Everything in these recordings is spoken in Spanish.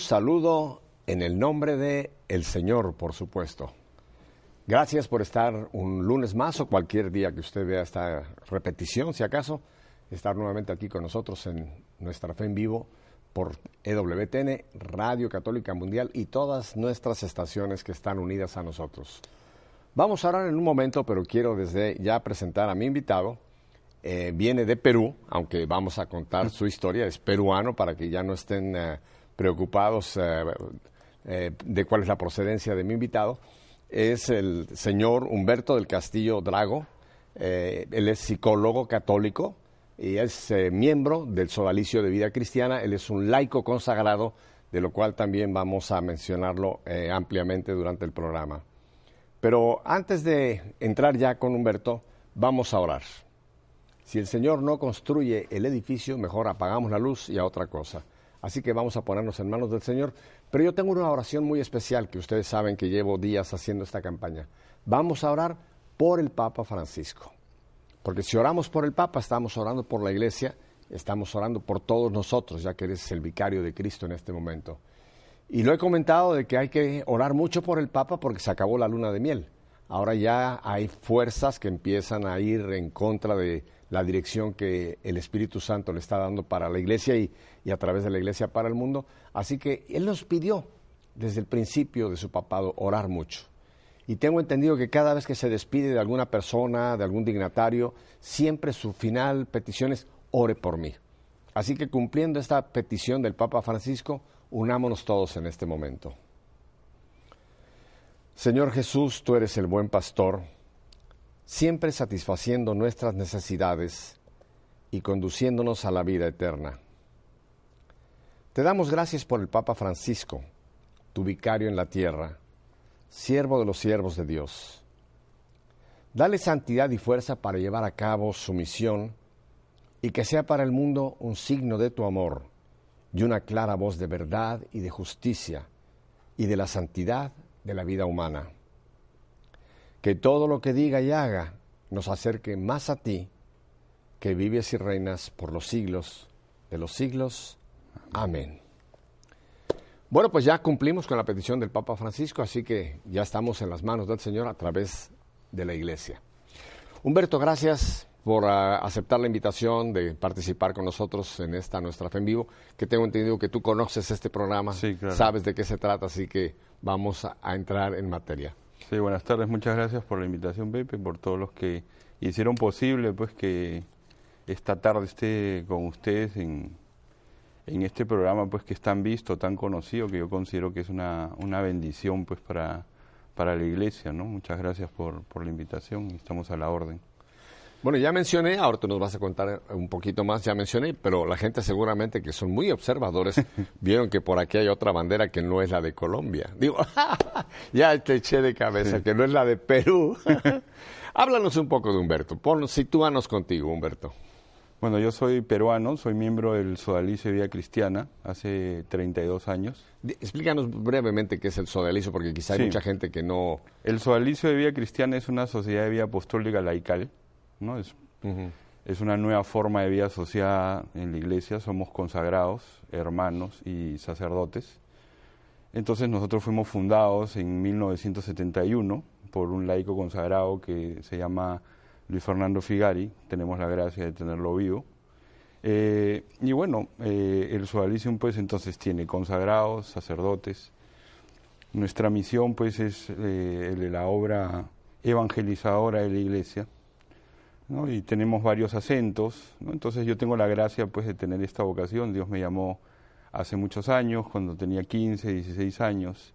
Saludo en el nombre de el Señor, por supuesto. Gracias por estar un lunes más o cualquier día que usted vea esta repetición, si acaso, estar nuevamente aquí con nosotros en nuestra fe en vivo por EWTN, Radio Católica Mundial y todas nuestras estaciones que están unidas a nosotros. Vamos a en un momento, pero quiero desde ya presentar a mi invitado. Eh, viene de Perú, aunque vamos a contar su historia, es peruano para que ya no estén... Eh, preocupados eh, eh, de cuál es la procedencia de mi invitado, es el señor Humberto del Castillo Drago. Eh, él es psicólogo católico y es miembro del Sodalicio de Vida Cristiana. Él es un laico consagrado, de lo cual también vamos a mencionarlo ampliamente durante el programa. Pero antes de entrar ya con Humberto, vamos a orar. Si el Señor no construye el edificio, mejor apagamos la luz y a otra cosa. Así que vamos a ponernos en manos del Señor. Pero yo tengo una oración muy especial que ustedes saben que llevo días haciendo esta campaña. Vamos a orar por el Papa Francisco. Porque si oramos por el Papa, estamos orando por la Iglesia, estamos orando por todos nosotros, ya que eres el vicario de Cristo en este momento. Y lo he comentado de que hay que orar mucho por el Papa porque se acabó la luna de miel. Ahora ya hay fuerzas que empiezan a ir en contra de la dirección que el Espíritu Santo le está dando para la iglesia y, a través de la iglesia para el mundo. Así que Él nos pidió desde el principio de su papado orar mucho. Y tengo entendido que cada vez que se despide de alguna persona, de algún dignatario, siempre su final petición es ore por mí. Así que cumpliendo esta petición del Papa Francisco, unámonos todos en este momento. Señor Jesús, tú eres el buen pastor siempre satisfaciendo nuestras necesidades y conduciéndonos a la vida eterna. Te damos gracias por el Papa Francisco, tu vicario en la tierra, siervo de los siervos de Dios. Dale santidad y fuerza para llevar a cabo su misión y que sea para el mundo un signo de tu amor y una clara voz de verdad y de justicia y de la santidad de la vida humana que todo lo que diga y haga nos acerque más a ti, que vives y reinas por los siglos de los siglos. Amén. Bueno, pues ya cumplimos con la petición del Papa Francisco, así que ya estamos en las manos del Señor a través de la Iglesia. Humberto, gracias por ah, aceptar la invitación de participar con nosotros en esta nuestra fe en vivo, que tengo entendido que tú conoces este programa, sabes de qué se trata, así que vamos a entrar en materia. Sí, buenas tardes. Muchas gracias por la invitación, Pepe, por todos los que hicieron posible pues que esta tarde esté con ustedes en, en este programa pues que es tan visto, tan conocido, que yo considero que es una, una bendición pues para, para la iglesia, ¿no? Muchas gracias por, por la invitación y estamos a la orden. Bueno, ya mencioné, ahora tú nos vas a contar un poquito más, ya mencioné, pero la gente seguramente que son muy observadores vieron que por aquí hay otra bandera que no es la de Colombia. Digo, ya te eché de cabeza que no es la de Perú. Háblanos un poco de Humberto, Pon, sitúanos contigo, Humberto. Bueno, yo soy peruano, soy miembro del Sodalicio de Vida Cristiana hace 32 años. Explícanos brevemente qué es el Sodalicio, porque quizá hay mucha gente que no... El Sodalicio de Vida Cristiana es una sociedad de vida apostólica laical ¿no? Es, es una nueva forma de vida asociada en la iglesia, somos consagrados, hermanos y sacerdotes. Entonces nosotros fuimos fundados en 1971 por un laico consagrado que se llama Luis Fernando Figari, tenemos la gracia de tenerlo vivo. Eh, y bueno, eh, el Sodalicium pues entonces tiene consagrados, sacerdotes, Nuestra misión pues es eh, la obra evangelizadora de la iglesia, ¿no? y tenemos varios acentos, ¿no? entonces yo tengo la gracia pues de tener esta vocación, Dios me llamó hace muchos años, cuando tenía 15, 16 años,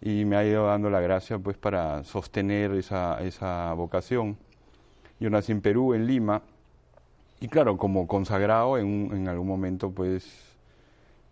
y me ha ido dando la gracia pues para sostener esa, esa vocación. Yo nací en Perú, en Lima, y claro, como consagrado, en, en algún momento pues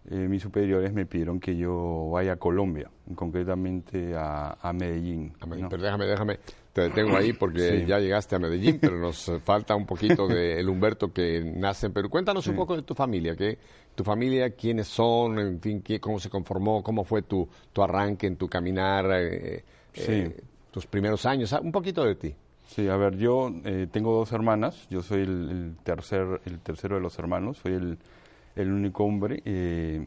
eh, mis superiores me pidieron que yo vaya a Colombia, concretamente a, Medellín. Pero déjame, déjame, te detengo ahí porque ya llegaste a Medellín, pero nos falta un poquito de el Humberto que nace. En Perú. Cuéntanos un poco de tu familia, ¿qué? tu familia, quiénes son, en fin, qué, cómo se conformó, cómo fue tu, tu arranque en tu caminar, eh, eh, tus primeros años, ah, un poquito de ti. Sí, a ver, yo tengo dos hermanas, yo soy el, el, tercer, el tercero de los hermanos, soy el el único hombre. Eh,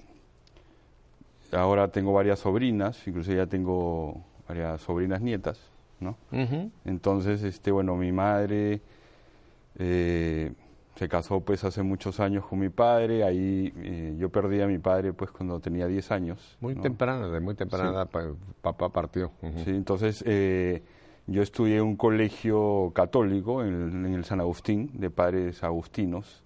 ahora tengo varias sobrinas, incluso ya tengo varias sobrinas nietas, ¿no? Entonces, este, bueno, mi madre eh, se casó pues hace muchos años con mi padre, ahí eh, yo perdí a mi padre pues cuando tenía 10 años. Muy temprana, de muy temprana papá partió. Sí, entonces yo estudié en un colegio católico en en el San Agustín, de padres agustinos,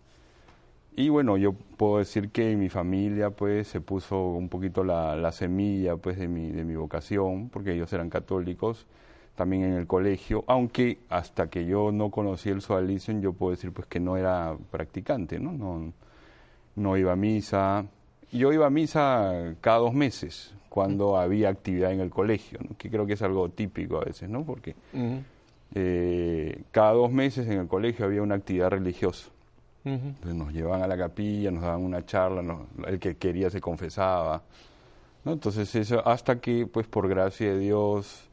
y bueno, yo puedo decir que en mi familia pues se puso un poquito la, la semilla pues de mi, de mi vocación, porque ellos eran católicos, también en el colegio, aunque hasta que yo no conocí el Sodalicium yo puedo decir pues que no era practicante, ¿no? No, no iba a misa. Yo iba a misa cada dos meses, cuando había actividad en el colegio, que creo que es algo típico a veces, ¿no? Porque eh, cada dos meses en el colegio había una actividad religiosa nos llevaban a la capilla, nos daban una charla, el que quería se confesaba. ¿no? Entonces eso, hasta que, pues por gracia de Dios,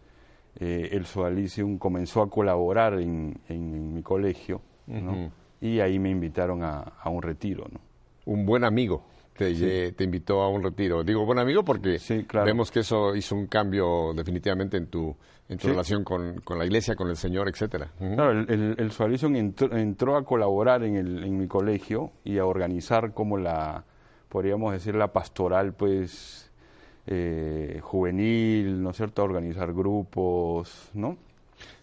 eh, el Sodalicium comenzó a colaborar en, mi colegio, y ahí me invitaron a, un retiro. ¿no? Un buen amigo te, te, invitó a un retiro. Digo buen amigo porque vemos que eso hizo un cambio definitivamente en tu, en tu relación con, con, la iglesia, con el Señor, etcétera. Claro, el, el, entró, a colaborar en, el, en mi colegio y a organizar como la, podríamos decir, la pastoral, pues, eh, juvenil, ¿no es cierto?, a organizar grupos, ¿no?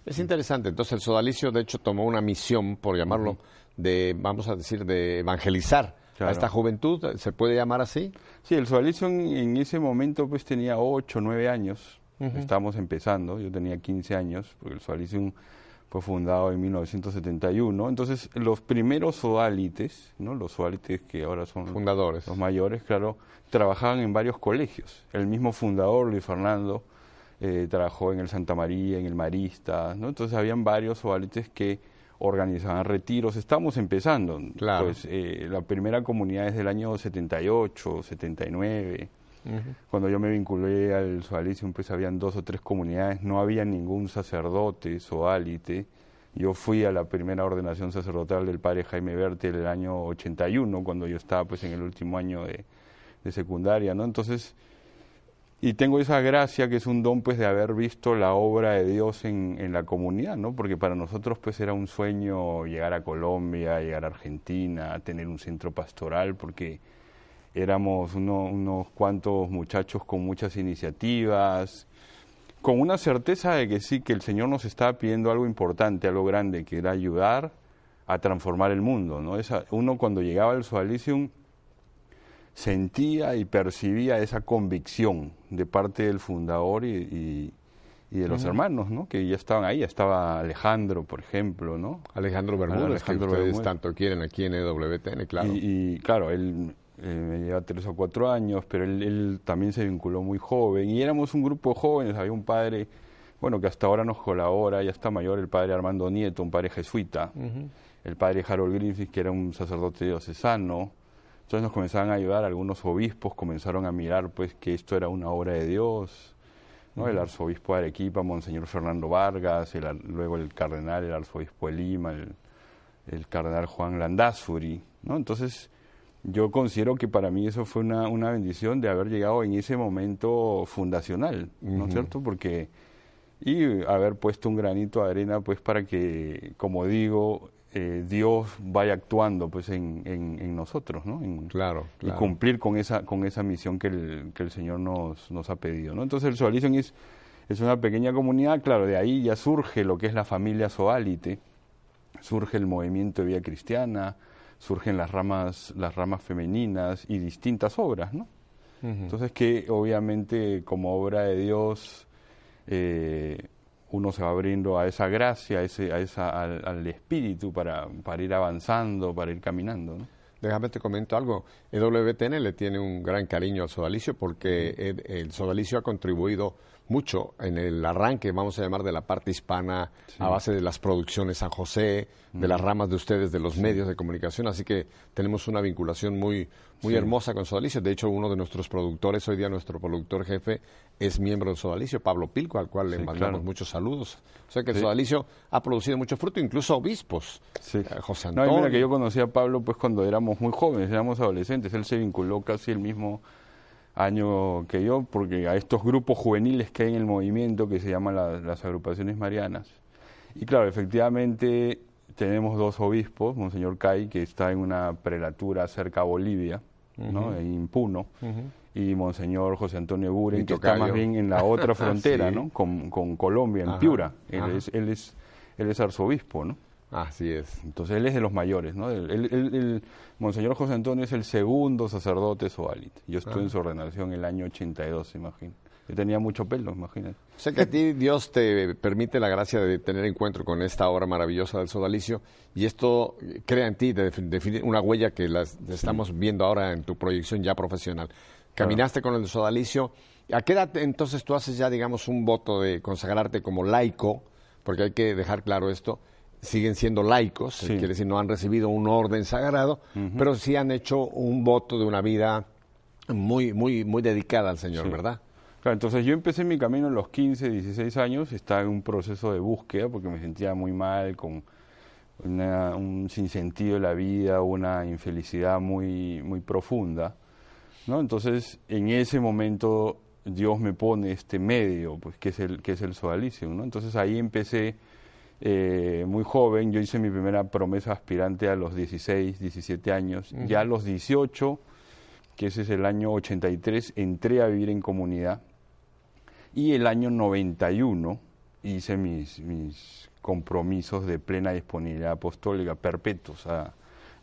Es interesante. Entonces, el sodalicio, de hecho, tomó una misión, por llamarlo, de, vamos a decir, de evangelizar a esta juventud, ¿se puede llamar así? Sí, el Sodalicio en, ese momento pues tenía 8, 9 años, estábamos empezando, yo tenía 15 años, porque el Sodalicio fue fundado en 1971, entonces los primeros sodalites, ¿no? los sodalites que ahora son fundadores, los mayores, claro, trabajaban en varios colegios. El mismo fundador, Luis Fernando, eh, trabajó en el Santa María, en el Marista, ¿no? entonces habían varios sodalites que organizaban retiros. Estamos empezando. Claro. Pues, eh, la primera comunidad es del año 78, 79. Cuando yo me vinculé al Soalicium, pues habían dos o tres comunidades, no había ningún sacerdote soalite. Yo fui a la primera ordenación sacerdotal del padre Jaime Berti el año 81, cuando yo estaba pues en el último año de, de secundaria, ¿no? Entonces, y tengo esa gracia que es un don pues de haber visto la obra de Dios en, en, la comunidad, ¿no? Porque para nosotros pues era un sueño llegar a Colombia, llegar a Argentina, tener un centro pastoral, porque éramos unos cuantos muchachos con muchas iniciativas, con una certeza de que sí, que el Señor nos estaba pidiendo algo importante, algo grande, que era ayudar a transformar el mundo, ¿no? Esa, uno cuando llegaba al Sualicium sentía y percibía esa convicción de parte del fundador y, de los hermanos, ¿no? Que ya estaban ahí, estaba Alejandro, por ejemplo, ¿no? Alejandro Bermúdez, que ustedes tanto quieren aquí en EWTN, claro. Y, claro, él eh, me lleva tres o cuatro años, pero él, también se vinculó muy joven y éramos un grupo de jóvenes, había un padre, bueno, que hasta ahora nos colabora, ya está mayor, el padre Armando Nieto, un padre jesuita, el padre Harold Griffith, que era un sacerdote diocesano, entonces nos comenzaban a ayudar, algunos obispos comenzaron a mirar pues que esto era una obra de Dios, ¿no? El arzobispo de Arequipa, Monseñor Fernando Vargas, luego el cardenal, el arzobispo de Lima, el, cardenal Juan Landazuri, ¿no? Entonces yo considero que para mí eso fue una, una bendición de haber llegado en ese momento fundacional, ¿no es cierto? Porque y haber puesto un granito de arena pues para que, como digo, eh, Dios vaya actuando pues en, en, nosotros, ¿no? claro, Y cumplir con esa, con esa misión que el, que el Señor nos, nos ha pedido, ¿no? Entonces el Soalition es, es una pequeña comunidad, claro, de ahí ya surge lo que es la familia Soalite, surge el movimiento de vida cristiana, surgen las ramas, las ramas femeninas y distintas obras, ¿no? Entonces que obviamente como obra de Dios eh, uno se va abriendo a esa gracia, a ese, a esa, al, espíritu para, para, ir avanzando, para ir caminando. ¿no? Déjame te comento algo. EWTN le tiene un gran cariño al sodalicio porque el, el sodalicio ha contribuido mucho en el arranque, vamos a llamar, de la parte hispana, a base de las producciones San José, de las ramas de ustedes, de los medios de comunicación, así que tenemos una vinculación muy, muy hermosa con Sodalicio. De hecho, uno de nuestros productores, hoy día nuestro productor jefe, es miembro de Sodalicio, Pablo Pilco, al cual le mandamos muchos saludos. O sea que Sodalicio ha producido mucho fruto, incluso obispos. Eh, José Antonio. No, mira que yo conocí a Pablo pues cuando éramos muy jóvenes, éramos adolescentes, él se vinculó casi el mismo año que yo, porque a estos grupos juveniles que hay en el movimiento, que se llaman las agrupaciones marianas. Y claro, efectivamente tenemos dos obispos, Monseñor Cay, que está en una prelatura cerca a Bolivia, ¿no? en Puno, y Monseñor José Antonio Buren, que está más bien en la otra frontera, ¿no? Con, con, Colombia, en Piura. Él es, él, es, él es arzobispo, ¿no? Así es. Entonces él es de los mayores, ¿no? El, Monseñor José Antonio es el segundo sacerdote soalite. Yo estuve en su ordenación el año 82, imagino. Yo tenía mucho pelo, imagínate. Sé que a ti Dios te permite la gracia de tener encuentro con esta obra maravillosa del sodalicio y esto crea en ti de, una huella que las estamos viendo ahora en tu proyección ya profesional. Caminaste con el sodalicio. ¿A qué edad entonces tú haces ya, digamos, un voto de consagrarte como laico? Porque hay que dejar claro esto siguen siendo laicos, quiere decir, no han recibido un orden sagrado, pero sí han hecho un voto de una vida muy, muy, muy dedicada al Señor, ¿verdad? Claro, entonces yo empecé mi camino a los 15, 16 años, estaba en un proceso de búsqueda porque me sentía muy mal, con un sinsentido de la vida, una infelicidad muy, muy profunda, ¿no? Entonces, en ese momento Dios me pone este medio, pues, que es el, que es el sodalicio, ¿no? Entonces ahí empecé eh, muy joven, yo hice mi primera promesa aspirante a los 16, 17 años, ya a los 18, que ese es el año 83, entré a vivir en comunidad y el año 91 hice mis, mis compromisos de plena disponibilidad apostólica perpetuos.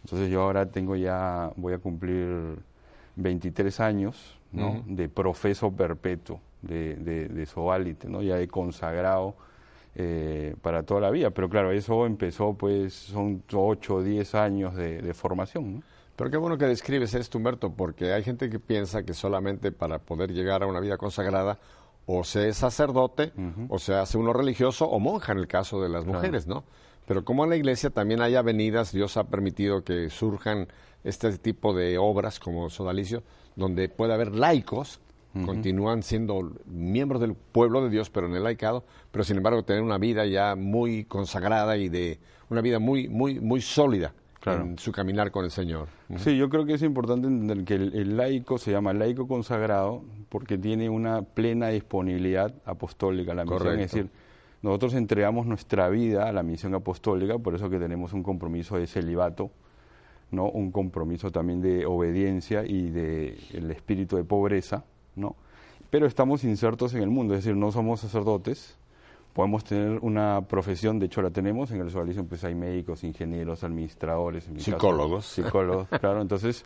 entonces yo ahora tengo ya, voy a cumplir 23 años ¿no? de profeso perpetuo de, de, de ¿no? ya he consagrado eh, para toda la vida. Pero claro, eso empezó, pues, son 8 o 10 años de, formación. Pero qué bueno que describes esto, Humberto, porque hay gente que piensa que solamente para poder llegar a una vida consagrada o se es sacerdote, o se hace uno religioso, o monja en el caso de las mujeres, ¿no? Pero como en la iglesia también hay avenidas, Dios ha permitido que surjan este tipo de obras como Sodalicio, donde puede haber laicos continúan siendo miembros del pueblo de Dios, pero en el laicado, pero sin embargo tener una vida ya muy consagrada y de una vida muy, muy, muy sólida. en su caminar con el Señor. Sí, yo creo que es importante entender que el, laico se llama laico consagrado porque tiene una plena disponibilidad apostólica a la misión. Es decir, nosotros entregamos nuestra vida a la misión apostólica, por eso que tenemos un compromiso de celibato, ¿no? un compromiso también de obediencia y de el espíritu de pobreza, ¿no? Pero estamos insertos en el mundo, es decir, no somos sacerdotes, podemos tener una profesión, de hecho la tenemos, en el socialismo pues hay médicos, ingenieros, administradores, psicólogos. psicólogos, claro, entonces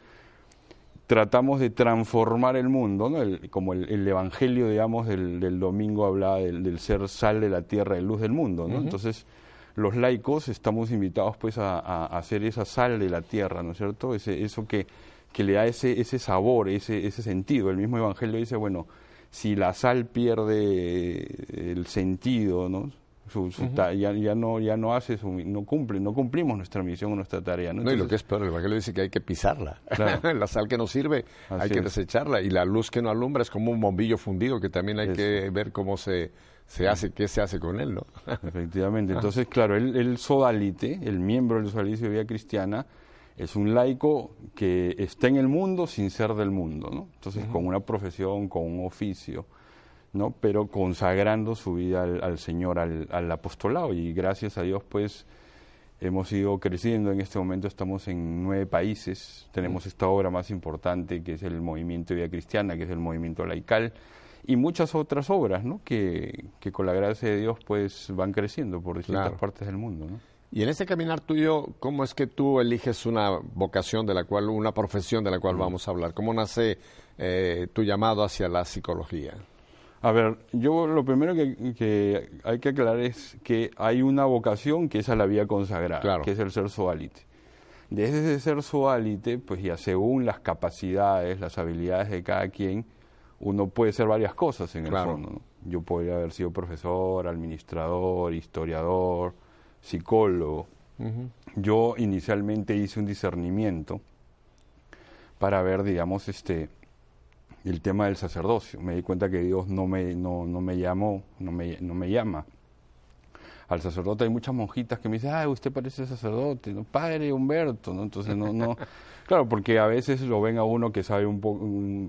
tratamos de transformar el mundo, ¿no? como el, evangelio, digamos, del, domingo hablaba del, ser sal de la tierra y luz del mundo, ¿no? Entonces, los laicos estamos invitados pues a, hacer esa sal de la tierra, ¿no es cierto? Ese, eso que que le da ese, ese sabor, ese, ese sentido. El mismo Evangelio dice, bueno, si la sal pierde el sentido, ¿no? ya, ya, no ya no hace no cumple no cumplimos nuestra misión o nuestra tarea no, y lo que es peor el evangelio dice que hay que pisarla. La sal que no sirve hay que desecharla. Y la luz que no alumbra es como un bombillo fundido que también hay que ver cómo se se hace qué se hace con él no efectivamente. Entonces claro el, el sodalite el miembro del sodalicio de vida cristiana es un laico que está en el mundo sin ser del mundo, ¿no? Entonces, con una profesión, con un oficio, ¿no? Pero consagrando su vida al, Señor, al, apostolado. Y gracias a Dios, pues, hemos ido creciendo, en este momento estamos en nueve países, tenemos esta obra más importante que es el Movimiento de Vida Cristiana, que es el Movimiento Laical, y muchas otras obras ¿no? que, que con la gracia de Dios pues van creciendo por distintas partes del mundo. ¿no? Y en ese caminar tuyo, ¿cómo es que tú eliges una vocación de la cual, una profesión de la cual vamos a hablar? ¿Cómo nace eh, tu llamado hacia la psicología? A ver, yo lo primero que, hay que aclarar es que hay una vocación que esa la vía consagrada, que es el ser suálite. Desde ese ser suálite, pues ya según las capacidades, las habilidades de cada quien, uno puede ser varias cosas en el fondo. Yo podría haber sido profesor, administrador, historiador, psicólogo. Yo inicialmente hice un discernimiento para ver, digamos, este el tema del sacerdocio. Me di cuenta que Dios no me, no, no me llamó, no me, no me llama al sacerdote. Hay muchas monjitas que me dicen, ay, usted parece sacerdote, ¿no? Padre Humberto, ¿no? Entonces, no, no. Claro, porque a veces lo ven a uno que sabe un poco,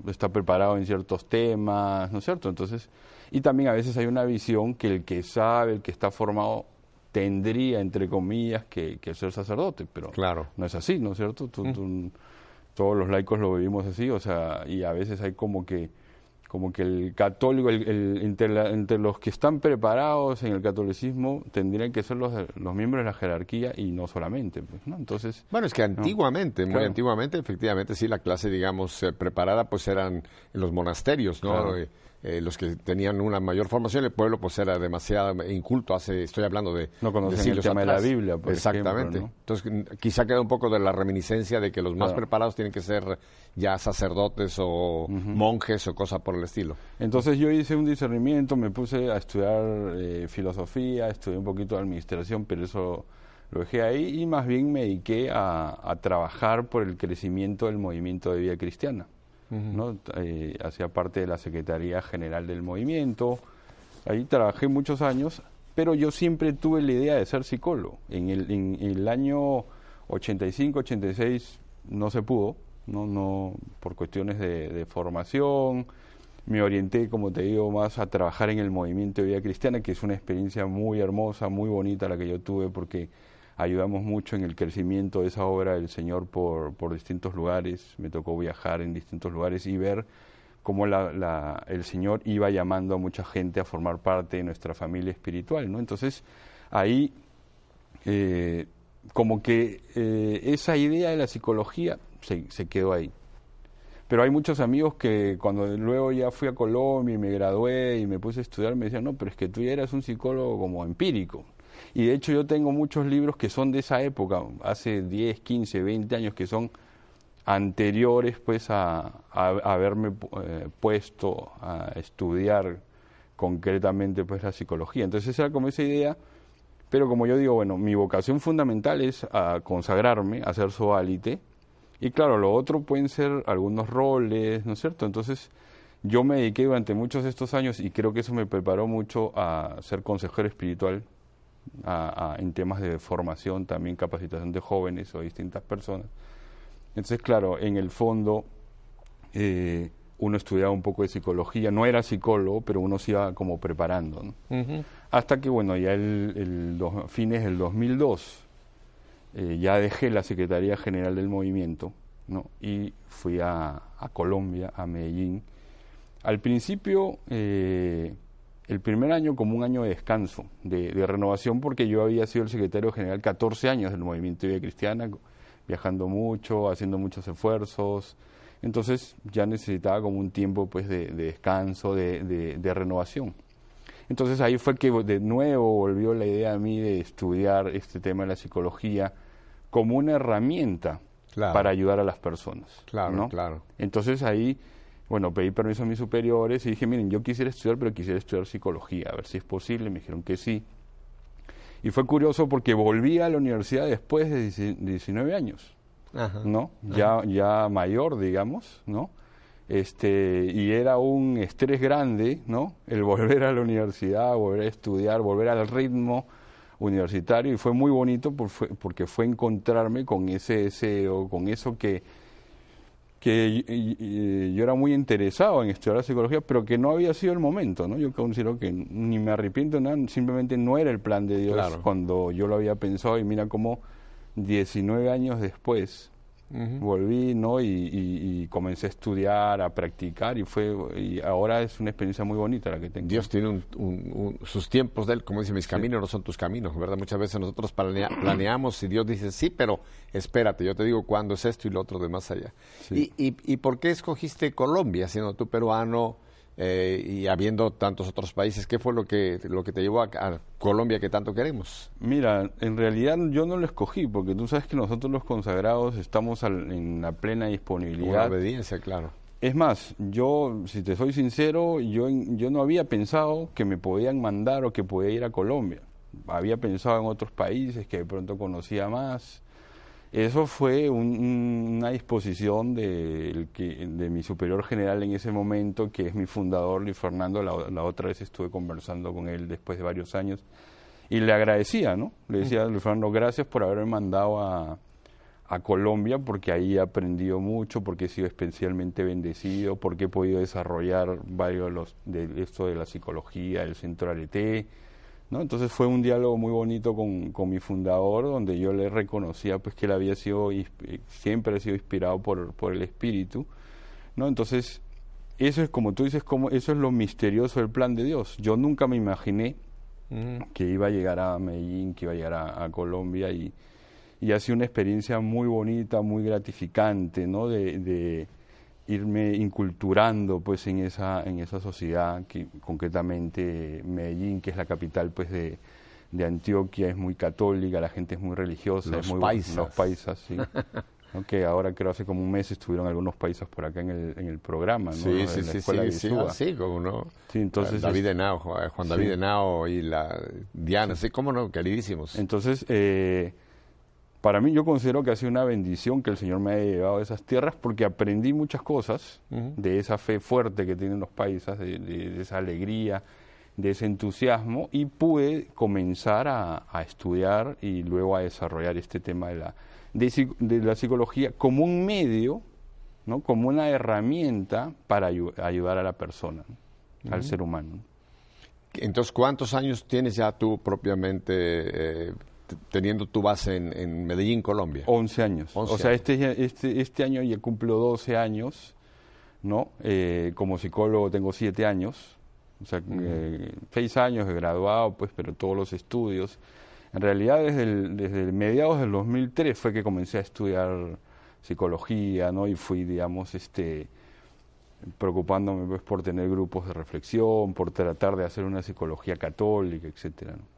está preparado en ciertos temas, ¿no es cierto? Entonces, y también a veces hay una visión que el que sabe, el que está formado, tendría, entre comillas, que, que ser sacerdote, pero claro. no es así, ¿no es cierto? Tú, tú, todos los laicos lo vivimos así, o sea, y a veces hay como que como que el católico, el, entre, los que están preparados en el catolicismo, tendrían que ser los, los miembros de la jerarquía y no solamente, pues, ¿no? Entonces... Bueno, es que antiguamente, muy antiguamente, efectivamente, sí, la clase, digamos, eh, preparada, pues eran en los monasterios, ¿no? Eh, eh, los que tenían una mayor formación, el pueblo pues era demasiado inculto, hace, estoy hablando de, no conocen el tema de la Biblia, por Exactamente. Entonces, quizá queda un poco de la reminiscencia de que los más preparados tienen que ser ya sacerdotes o monjes o cosas por el estilo. Entonces yo hice un discernimiento, me puse a estudiar eh, filosofía, estudié un poquito de administración, pero eso lo dejé ahí y más bien me dediqué a, a trabajar por el crecimiento del movimiento de vida cristiana. ¿No? Eh, hacía parte de la Secretaría General del Movimiento, ahí trabajé muchos años, pero yo siempre tuve la idea de ser psicólogo. En el, en, el año 85, 86 no se pudo, no, no por cuestiones de, de, formación. Me orienté, como te digo, más a trabajar en el movimiento de vida cristiana, que es una experiencia muy hermosa, muy bonita la que yo tuve, porque ayudamos mucho en el crecimiento de esa obra del Señor por, por distintos lugares. Me tocó viajar en distintos lugares y ver cómo la, el Señor iba llamando a mucha gente a formar parte de nuestra familia espiritual. ¿no? Entonces, ahí, eh, como que eh, esa idea de la psicología se, se quedó ahí. Pero hay muchos amigos que cuando luego ya fui a Colombia y me gradué y me puse a estudiar, me decían, no, pero es que tú ya eras un psicólogo como empírico. Y de hecho yo tengo muchos libros que son de esa época, hace 10, 15, 20 años, que son anteriores pues a, haberme eh, puesto a estudiar concretamente pues la psicología. Entonces era como esa idea, pero como yo digo, bueno, mi vocación fundamental es a consagrarme, a ser soalite, y claro, lo otro pueden ser algunos roles, ¿no es cierto? Entonces yo me dediqué durante muchos de estos años y creo que eso me preparó mucho a ser consejero espiritual en temas de formación, también capacitación de jóvenes o distintas personas. Entonces, claro, en el fondo eh, uno estudiaba un poco de psicología, no era psicólogo, pero uno se iba como preparando. Hasta que, bueno, ya el, fines del 2002, eh, ya dejé la Secretaría General del Movimiento ¿no? y fui a, a Colombia, a Medellín. Al principio eh, el primer año como un año de descanso, de, renovación, porque yo había sido el secretario general 14 años del movimiento de vida cristiana, viajando mucho, haciendo muchos esfuerzos. Entonces ya necesitaba como un tiempo pues de, descanso, de, renovación. Entonces ahí fue que de nuevo volvió la idea a mí de estudiar este tema de la psicología como una herramienta para ayudar a las personas. Claro, claro. Entonces ahí bueno, pedí permiso a mis superiores y dije, miren, yo quisiera estudiar, pero quisiera estudiar psicología, a ver si es posible. Me dijeron que sí. Y fue curioso porque volví a la universidad después de 19 años, ¿no? Ya, ya mayor, digamos, ¿no? Este, y era un estrés grande, ¿no? El volver a la universidad, volver a estudiar, volver al ritmo universitario y fue muy bonito porque fue encontrarme con ese deseo, con eso que que yo era muy interesado en estudiar la psicología, pero que no había sido el momento, ¿no? Yo considero que ni me arrepiento nada, simplemente no era el plan de Dios cuando yo lo había pensado y mira cómo 19 años después volví, ¿no? Y, comencé a estudiar, a practicar y fue y ahora es una experiencia muy bonita la que tengo. Dios tiene sus tiempos de él, como dice, mis caminos no son tus caminos, ¿verdad? Muchas veces nosotros planeamos y Dios dice, sí, pero espérate, yo te digo cuándo es esto y lo otro de más allá. Y, y, ¿Y por qué escogiste Colombia, siendo tú peruano? Eh, y habiendo tantos otros países, ¿qué fue lo que, lo que te llevó a, Colombia que tanto queremos? Mira, en realidad yo no lo escogí, porque tú sabes que nosotros los consagrados estamos en la plena disponibilidad. Una obediencia, claro. Es más, yo, si te soy sincero, yo, yo no había pensado que me podían mandar o que podía ir a Colombia. Había pensado en otros países que de pronto conocía más eso fue una disposición de, de mi superior general en ese momento, que es mi fundador, Luis Fernando. La, otra vez estuve conversando con él después de varios años y le agradecía, ¿no? Le decía, Luis Fernando, gracias por haberme mandado a, a Colombia, porque ahí he aprendido mucho, porque he sido especialmente bendecido, porque he podido desarrollar varios de, los, de esto de la psicología, el centro Arete entonces fue un diálogo muy bonito con, mi fundador, donde yo le reconocía pues que él había sido, siempre ha sido inspirado por, por el espíritu, ¿no? Entonces, eso es como tú dices, como, eso es lo misterioso del plan de Dios. Yo nunca me imaginé que iba a llegar a Medellín, que iba a llegar a, Colombia y, y ha sido una experiencia muy bonita, muy gratificante, ¿no? de irme inculturando pues en esa en esa sociedad que concretamente Medellín que es la capital pues de, de Antioquia es muy católica la gente es muy religiosa los es muy paisas. los paisas sí. Que ahora creo hace como un mes estuvieron algunos paisas por acá en el, en el programa ¿no? sí sí sí sí, sí, ah, sí como no. Sí entonces David Henao Juan David Henao y la Diana sí cómo no queridísimos. Entonces eh, para mí yo considero que ha sido una bendición que el Señor me haya llevado a esas tierras porque aprendí muchas cosas de esa fe fuerte que tienen los países, de, esa alegría, de ese entusiasmo y pude comenzar a, estudiar y luego a desarrollar este tema de la, de, la psicología como un medio, ¿no? como una herramienta para ayudar a la persona, al ser humano. Entonces, ¿cuántos años tienes ya tú propiamente? Eh, teniendo tu base en, Medellín, Colombia? 11 años. o sea, Este, este, este año ya cumplo 12 años, ¿no? Eh, como psicólogo tengo 7 años, o sea, 6 eh, años de graduado, pues, pero todos los estudios. En realidad, desde, el, desde mediados del 2003 fue que comencé a estudiar psicología, ¿no? Y fui, digamos, este preocupándome pues, por tener grupos de reflexión, por tratar de hacer una psicología católica, etcétera, ¿no?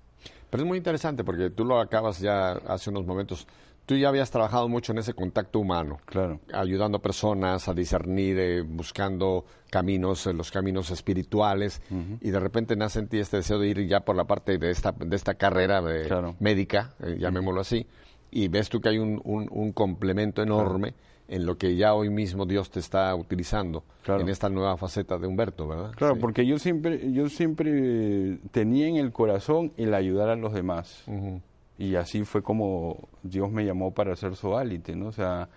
Pero es muy interesante porque tú lo acabas ya hace unos momentos. Tú ya habías trabajado mucho en ese contacto humano, claro. ayudando a personas a discernir, eh, buscando caminos, eh, los caminos espirituales, y de repente nace en ti este deseo de ir ya por la parte de esta, de esta carrera de médica, eh, llamémoslo así, y ves tú que hay un, un, complemento enorme en lo que ya hoy mismo Dios te está utilizando en esta nueva faceta de Humberto, ¿verdad? Claro, porque yo siempre, yo siempre tenía en el corazón el ayudar a los demás. Y así fue como Dios me llamó para ser Soalite, ¿no? O sea,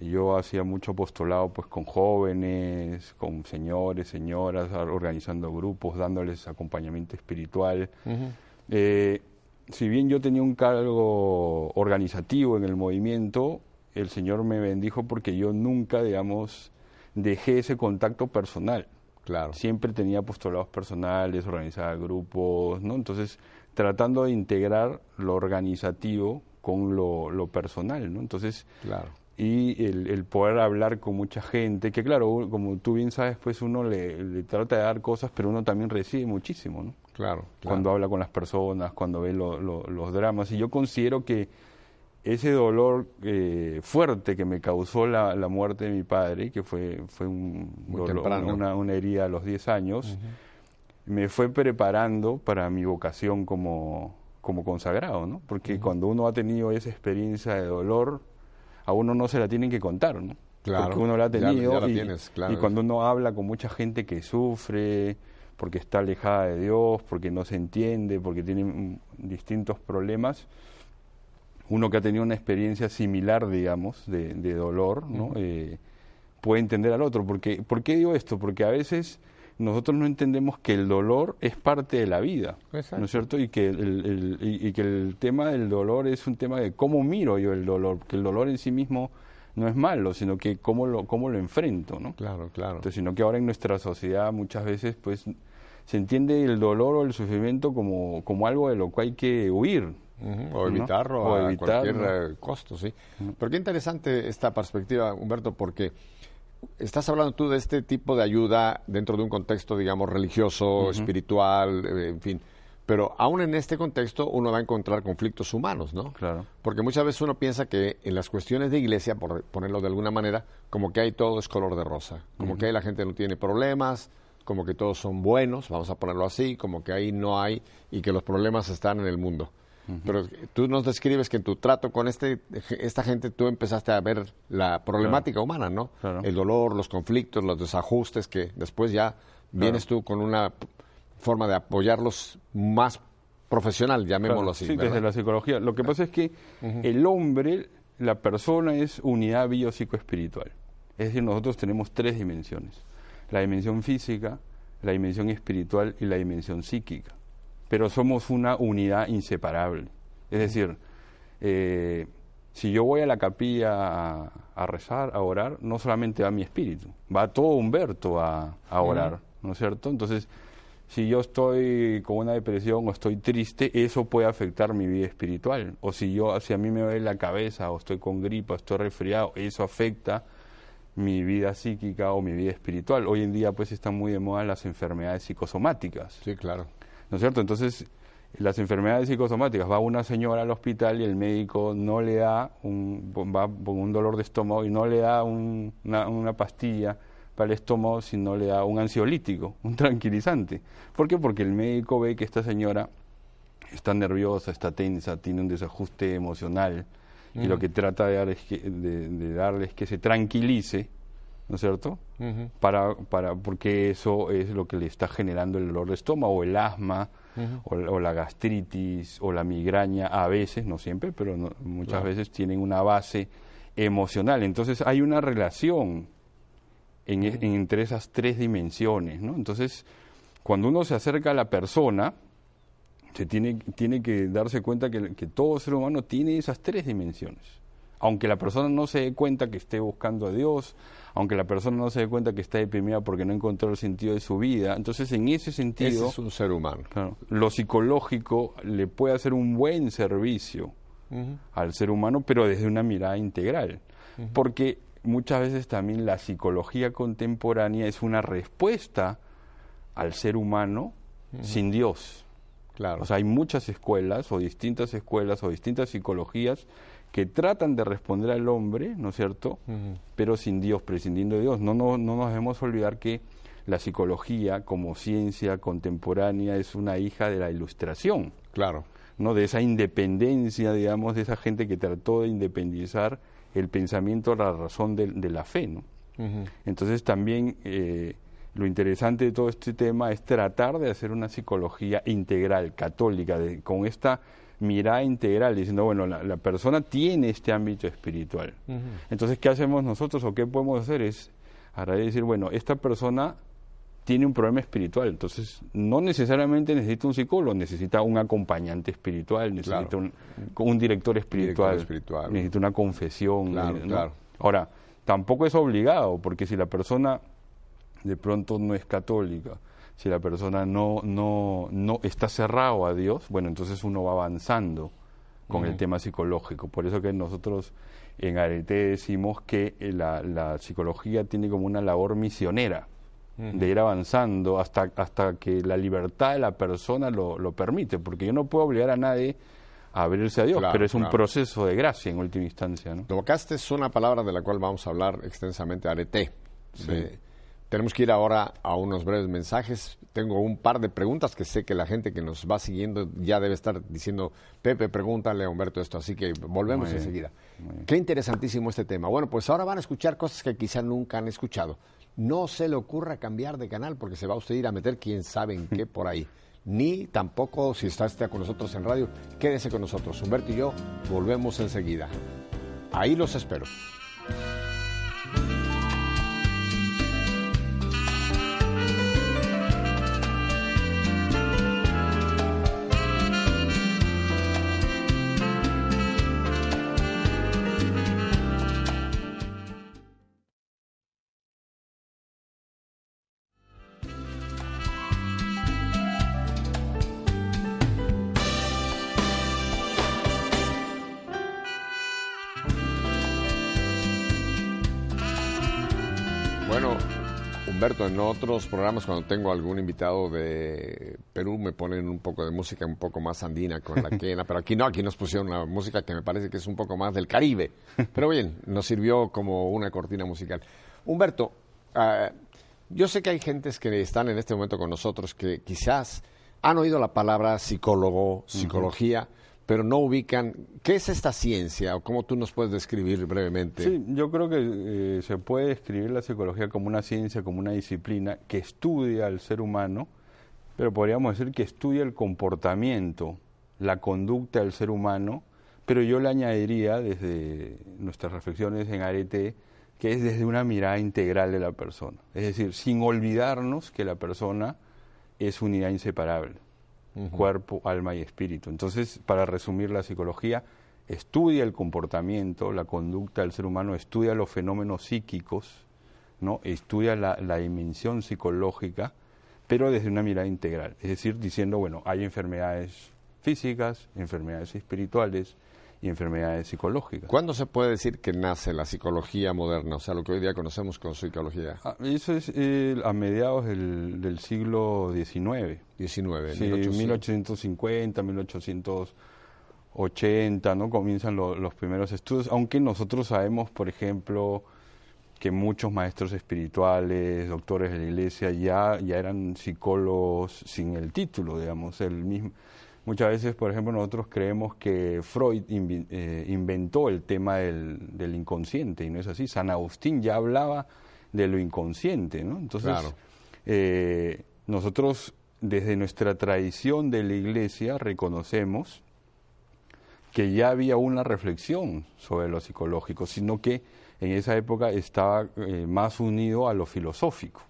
yo hacía mucho apostolado pues con jóvenes, con señores, señoras, organizando grupos, dándoles acompañamiento espiritual. Eh, si bien yo tenía un cargo organizativo en el movimiento, el Señor me bendijo porque yo nunca, digamos, dejé ese contacto personal. Claro. Siempre tenía apostolados personales, organizaba grupos, ¿no? Entonces, tratando de integrar lo organizativo con lo, personal, ¿no? Entonces, claro. y el, poder hablar con mucha gente, que claro, como tú bien sabes, pues uno le, trata de dar cosas, pero uno también recibe muchísimo, ¿no? Claro. Cuando habla con las personas, cuando ve los dramas. Y yo considero que ese dolor eh, fuerte que me causó la, muerte de mi padre, que fue, fue un una, una, herida a los 10 años, me fue preparando para mi vocación como, como consagrado, ¿no? Porque cuando uno ha tenido esa experiencia de dolor, a uno no se la tienen que contar, ¿no? Claro, porque uno la ha tenido y, y cuando uno habla con mucha gente que sufre, porque está alejada de Dios, porque no se entiende, porque tiene mm, distintos problemas, uno que ha tenido una experiencia similar, digamos, de, dolor, ¿no? Eh, puede entender al otro. Porque, ¿Por qué digo esto? Porque a veces nosotros no entendemos que el dolor es parte de la vida, ¿no es cierto? Y que el, y, que el tema del dolor es un tema de cómo miro yo el dolor, que el dolor en sí mismo no es malo, sino que cómo lo, cómo lo enfrento, ¿no? Claro, claro. Entonces, sino que ahora en nuestra sociedad muchas veces, pues, se entiende el dolor o el sufrimiento como, como algo de lo que hay que huir, o evitarlo a cualquier eh, costo, sí. Pero qué interesante esta perspectiva, Humberto, porque estás hablando tú de este tipo de ayuda dentro de un contexto, digamos, religioso, espiritual, eh, en fin. Pero aún en este contexto uno va a encontrar conflictos humanos, ¿no? Claro. Porque muchas veces uno piensa que en las cuestiones de iglesia, por ponerlo de alguna manera, como que hay todo es color de rosa, como que ahí la gente no tiene problemas, como que todos son buenos, vamos a ponerlo así, como que ahí no hay y que los problemas están en el mundo. Pero tú nos describes que en tu trato con este, esta gente tú empezaste a ver la problemática humana, ¿no? El dolor, los conflictos, los desajustes, que después ya vienes tú con una forma de apoyarlos más profesional, llamémoslo así. Sí, desde la psicología. Lo que pasa es que el hombre, la persona es unidad biopsicoespiritual. Es decir, nosotros tenemos tres dimensiones. La dimensión física, la dimensión espiritual y la dimensión psíquica pero somos una unidad inseparable. Es decir, eh, si yo voy a la capilla a, rezar, a orar, no solamente va mi espíritu, va todo Humberto a, orar, ¿no es cierto? Entonces, si yo estoy con una depresión o estoy triste, eso puede afectar mi vida espiritual. O si yo, si a mí me duele la cabeza o estoy con gripa, o estoy resfriado, eso afecta mi vida psíquica o mi vida espiritual. Hoy en día pues están muy de moda las enfermedades psicosomáticas. Sí, claro. ¿No es cierto? Entonces, las enfermedades psicosomáticas, va una señora al hospital y el médico no le da, un, va con un dolor de estómago y no le da una, pastilla para el estómago, sino le da un ansiolítico, un tranquilizante. ¿Por qué? Porque el médico ve que esta señora está nerviosa, está tensa, tiene un desajuste emocional y lo que trata de, dar es que, de darle es que se tranquilice ¿no es cierto? para, para, porque eso es lo que le está generando el dolor de estómago, o el asma, o, la gastritis, o la migraña, a veces, no siempre, pero muchas veces tienen una base emocional. Entonces hay una relación en, entre esas tres dimensiones, ¿no? Entonces, cuando uno se acerca a la persona, se tiene, tiene que darse cuenta que, que todo ser humano tiene esas tres dimensiones. Aunque la persona no se dé cuenta que esté buscando a Dios, aunque la persona no se dé cuenta que está deprimida porque no encontró el sentido de su vida. Entonces, en ese sentido... es un ser humano. lo psicológico le puede hacer un buen servicio al ser humano, pero desde una mirada integral. Porque muchas veces también la psicología contemporánea es una respuesta al ser humano sin Dios. Claro. O sea, hay muchas escuelas o distintas escuelas o distintas psicologías que tratan de responder al hombre, ¿no es cierto? Pero sin Dios, prescindiendo de Dios. No, no, no nos debemos olvidar que la psicología como ciencia contemporánea es una hija de la ilustración. Claro. ¿no? De esa independencia, digamos, de esa gente que trató de independizar el pensamiento, la razón de, la fe, ¿no? Entonces también eh, lo interesante de todo este tema es tratar de hacer una psicología integral, católica, de, con esta mirada integral, diciendo, bueno, la, persona tiene este ámbito espiritual. Entonces, ¿qué hacemos nosotros o qué podemos hacer? Es ahora decir, bueno, esta persona tiene un problema espiritual, entonces no necesariamente necesita un psicólogo, necesita un acompañante espiritual, necesita un, director espiritual, necesita una confesión. Ahora, tampoco es obligado, porque si la persona de pronto no es católica, si la persona no, no, no está cerrado a Dios, bueno, entonces uno va avanzando con el tema psicológico. Por eso que nosotros en Arete decimos que eh, la, la psicología tiene como una labor misionera, de ir avanzando hasta, hasta que la libertad de la persona lo, lo permite, porque yo no puedo obligar a nadie a abrirse a Dios, pero es un proceso de gracia en última instancia. ¿no? Tocaste es una palabra de la cual vamos a hablar extensamente, arete. Tenemos que ir ahora a unos breves mensajes. Tengo un par de preguntas que sé que la gente que nos va siguiendo ya debe estar diciendo, Pepe, pregúntale a Humberto esto, así que volvemos enseguida. Qué interesantísimo este tema. Bueno, pues ahora van a escuchar cosas que quizá nunca han escuchado. No se le ocurra cambiar de canal porque se va a usted ir a meter quién sabe en qué por ahí. Ni tampoco, si está, está con nosotros en radio, quédese con nosotros. Humberto y yo volvemos enseguida. Ahí los espero. En otros programas cuando tengo algún invitado de Perú me ponen un poco de música un poco más andina con la quena, pero aquí no, aquí nos pusieron una música que me parece que es un poco más del Caribe. Pero bien, nos sirvió como una cortina musical. Humberto, uh, yo sé que hay gentes que están en este momento con nosotros que quizás han oído la palabra psicólogo, psicología, uh -huh pero no ubican qué es esta ciencia o cómo tú nos puedes describir brevemente. Sí, yo creo que eh, se puede describir la psicología como una ciencia, como una disciplina que estudia al ser humano, pero podríamos decir que estudia el comportamiento, la conducta del ser humano, pero yo le añadiría desde nuestras reflexiones en Arete que es desde una mirada integral de la persona, es decir, sin olvidarnos que la persona es unidad inseparable cuerpo, alma y espíritu. Entonces, para resumir la psicología, estudia el comportamiento, la conducta del ser humano, estudia los fenómenos psíquicos, ¿no? estudia la dimensión psicológica, pero desde una mirada integral. Es decir, diciendo, bueno, hay enfermedades físicas, enfermedades espirituales, y enfermedades psicológicas. ¿Cuándo se puede decir que nace la psicología moderna? O sea, lo que hoy día conocemos como psicología. Ah, eso es eh, a mediados del, del siglo XIX. 19, sí, 1850, 1880, ¿no? Comienzan lo, los primeros estudios, aunque nosotros sabemos, por ejemplo, que muchos maestros espirituales, doctores de la iglesia, ya, ya eran psicólogos sin el título, digamos, el mismo Muchas veces, por ejemplo, nosotros creemos que Freud eh, inventó el tema del, del, inconsciente y no es así. San Agustín ya hablaba de lo inconsciente, ¿no? Entonces, claro. eh, nosotros desde nuestra tradición de la Iglesia reconocemos que ya había una reflexión sobre lo psicológico, sino que en esa época estaba eh, más unido a lo filosófico.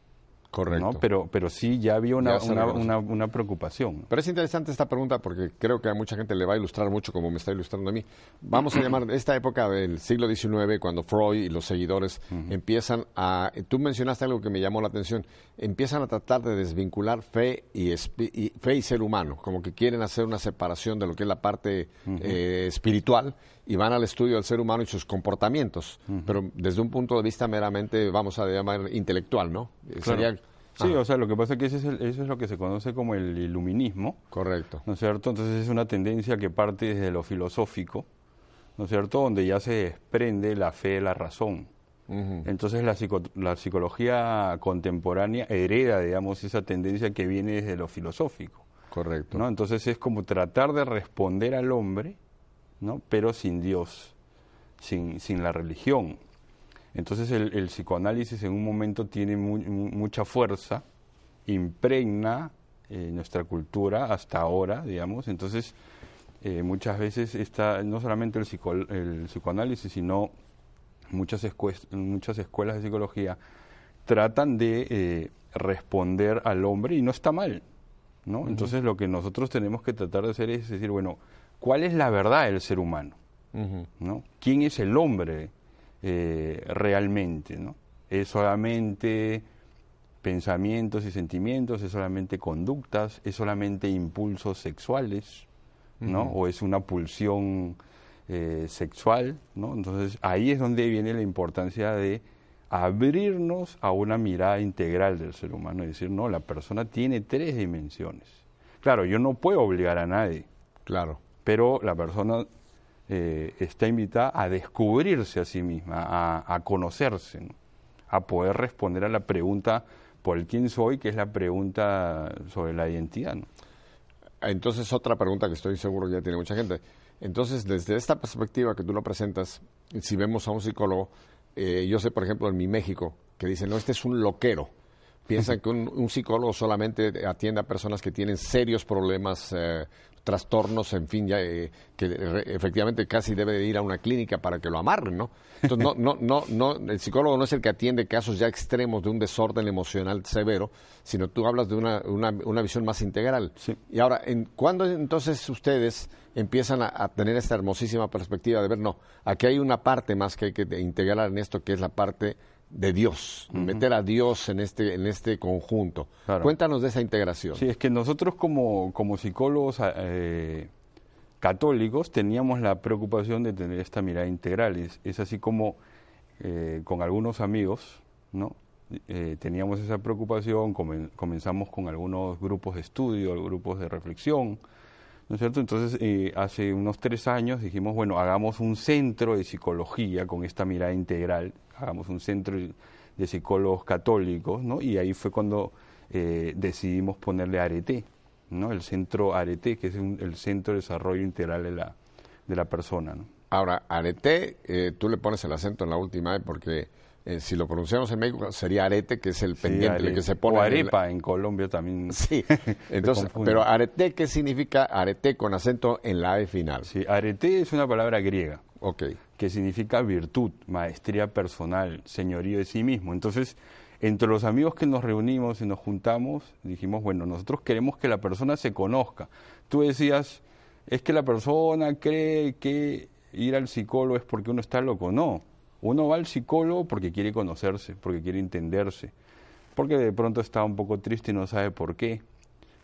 Correcto. ¿no? Pero, pero sí ya había una, ya una, una, una, preocupación. Pero es interesante esta pregunta porque creo que a mucha gente le va a ilustrar mucho como me está ilustrando a mí. Vamos a llamar esta época del siglo XIX, cuando Freud y los seguidores uh -huh. empiezan a... Tú mencionaste algo que me llamó la atención. Empiezan a tratar de desvincular fe y, y fe y ser humano, como que quieren hacer una separación de lo que es la parte uh -huh. eh, espiritual y van al estudio del ser humano y sus comportamientos, uh -huh. pero desde un punto de vista meramente, vamos a llamar, intelectual, ¿no? Claro. Sería, sí, o sea, lo que pasa es que ese es el, eso es lo que se conoce como el iluminismo. Correcto. ¿No es cierto? Entonces es una tendencia que parte desde lo filosófico, ¿no es cierto? Donde ya se desprende la fe de la razón. Uh -huh. Entonces la, psico la psicología contemporánea hereda, digamos, esa tendencia que viene desde lo filosófico. Correcto. ¿no? Entonces es como tratar de responder al hombre ¿no? pero sin Dios, sin, sin la religión. Entonces el, el, psicoanálisis en un momento tiene mu mucha fuerza, impregna eh, nuestra cultura hasta ahora, digamos. Entonces eh, muchas veces está no solamente el, psico el psicoanálisis, sino muchas, muchas escuelas de psicología tratan de eh, responder al hombre y no está mal. ¿no? Uh -huh. Entonces lo que nosotros tenemos que tratar de hacer es decir, bueno, cuál es la verdad del ser humano, uh -huh. ¿no? ¿Quién es el hombre eh, realmente, ¿no? ¿Es solamente pensamientos y sentimientos, es solamente conductas, es solamente impulsos sexuales. Uh -huh. O es una pulsión eh, sexual, ¿no? Entonces ahí es donde viene la importancia de abrirnos a una mirada integral del ser humano y decir, no, la persona tiene tres dimensiones. Claro, yo no puedo obligar a nadie. Claro pero la persona eh, está invitada a descubrirse a sí misma, a, conocerse, ¿no? a poder responder a la pregunta por el quién soy, que es la pregunta sobre la identidad. Entonces, otra pregunta que estoy seguro ya tiene mucha gente. Entonces, desde esta perspectiva que tú lo presentas, si vemos a un psicólogo, eh, yo sé, por ejemplo, en mi México, que dicen, no, este es un loquero. Piensan que un, un, psicólogo solamente atiende a personas que tienen serios problemas eh, trastornos, en fin, ya, eh, que re, efectivamente casi debe de ir a una clínica para que lo amarren, ¿no? Entonces, no, no, no, no, el psicólogo no es el que atiende casos ya extremos de un desorden emocional severo, sino tú hablas de una, una, una visión más integral. Sí. Y ahora, en, ¿cuándo entonces ustedes empiezan a, a, tener esta hermosísima perspectiva de ver, no, aquí hay una parte más que hay que integrar en esto, que es la parte de Dios, uh -huh. meter a Dios en este, en este conjunto. Claro. Cuéntanos de esa integración. Sí, es que nosotros como, como psicólogos eh, católicos teníamos la preocupación de tener esta mirada integral. Es, es así como eh, con algunos amigos, ¿no? eh, teníamos esa preocupación, comenzamos con algunos grupos de estudio, grupos de reflexión, ¿no es cierto? Entonces, eh, hace unos tres años dijimos, bueno, hagamos un centro de psicología con esta mirada integral, hagamos un centro de psicólogos católicos, ¿no? Y ahí fue cuando eh, decidimos ponerle Arete, ¿no? El centro Arete, que es el Centro de Desarrollo Integral de la, de la persona, ¿no? Ahora, arete, eh, tú le pones el acento en la última E porque eh, si lo pronunciamos en México sería arete, que es el pendiente, el que se pone. O arepa en, Colombia también. Sí, entonces, pero arete, ¿qué significa arete con acento en la E final? Sí, arete es una palabra griega. Ok. Que significa virtud, maestría personal, señorío de sí mismo. Entonces, entre los amigos que nos reunimos y nos juntamos, dijimos, bueno, nosotros queremos que la persona se conozca. Tú decías, es que la persona cree que ir al psicólogo es porque uno está loco. No, uno va al psicólogo porque quiere conocerse, porque quiere entenderse, porque de pronto está un poco triste y no sabe por qué,